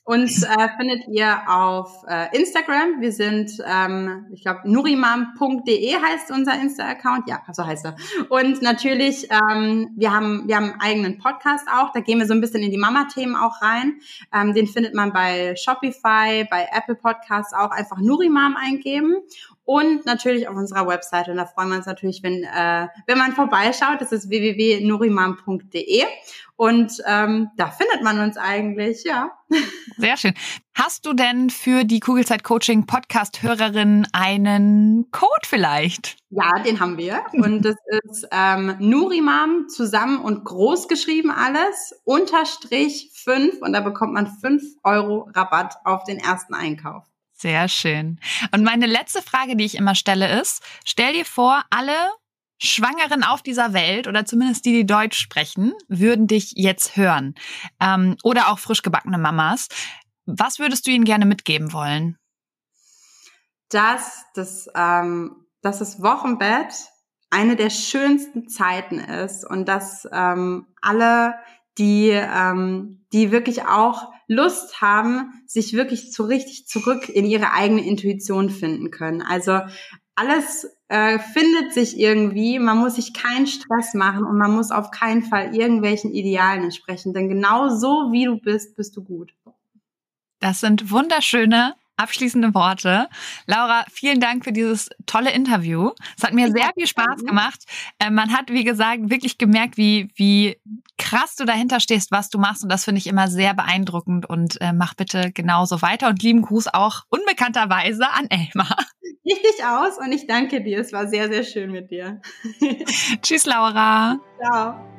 uns äh, findet ihr auf äh, Instagram. Wir sind, ähm, ich glaube, nurimam.de heißt unser Insta-Account. Ja, so heißt er. Und natürlich, ähm, wir haben wir haben einen eigenen Podcast auch. Da gehen wir so ein bisschen in die Mama-Themen auch rein. Ähm, den findet man bei Shopify, bei Apple Podcasts auch. Einfach Nurimam eingeben und natürlich auf unserer Webseite. Und da freuen wir uns natürlich, wenn, äh, wenn man vorbeischaut. Das ist www.nurimam.de. Und ähm, da findet man uns eigentlich, ja. Sehr schön. Hast du denn für die Kugelzeit Coaching Podcast Hörerin einen Code vielleicht? Ja, den haben wir. Und das ist ähm, Nurimam zusammen und groß geschrieben alles, unterstrich fünf und da bekommt man fünf Euro Rabatt auf den ersten Einkauf. Sehr schön. Und meine letzte Frage, die ich immer stelle, ist, stell dir vor, alle Schwangeren auf dieser Welt oder zumindest die, die Deutsch sprechen, würden dich jetzt hören. Ähm, oder auch frisch gebackene Mamas. Was würdest du ihnen gerne mitgeben wollen? Dass das, ähm, dass das Wochenbett eine der schönsten Zeiten ist und dass ähm, alle, die, ähm, die wirklich auch Lust haben, sich wirklich so richtig zurück in ihre eigene Intuition finden können. Also alles äh, findet sich irgendwie, man muss sich keinen Stress machen und man muss auf keinen Fall irgendwelchen Idealen entsprechen, denn genau so wie du bist, bist du gut. Das sind wunderschöne abschließende Worte. Laura, vielen Dank für dieses tolle Interview. Es hat mir sehr viel Spaß gemacht. Äh, man hat, wie gesagt, wirklich gemerkt, wie, wie krass du dahinter stehst, was du machst. Und das finde ich immer sehr beeindruckend. Und äh, mach bitte genauso weiter. Und lieben Gruß auch unbekannterweise an Elmar. Richtig aus und ich danke dir. Es war sehr, sehr schön mit dir. Tschüss, Laura. Ciao.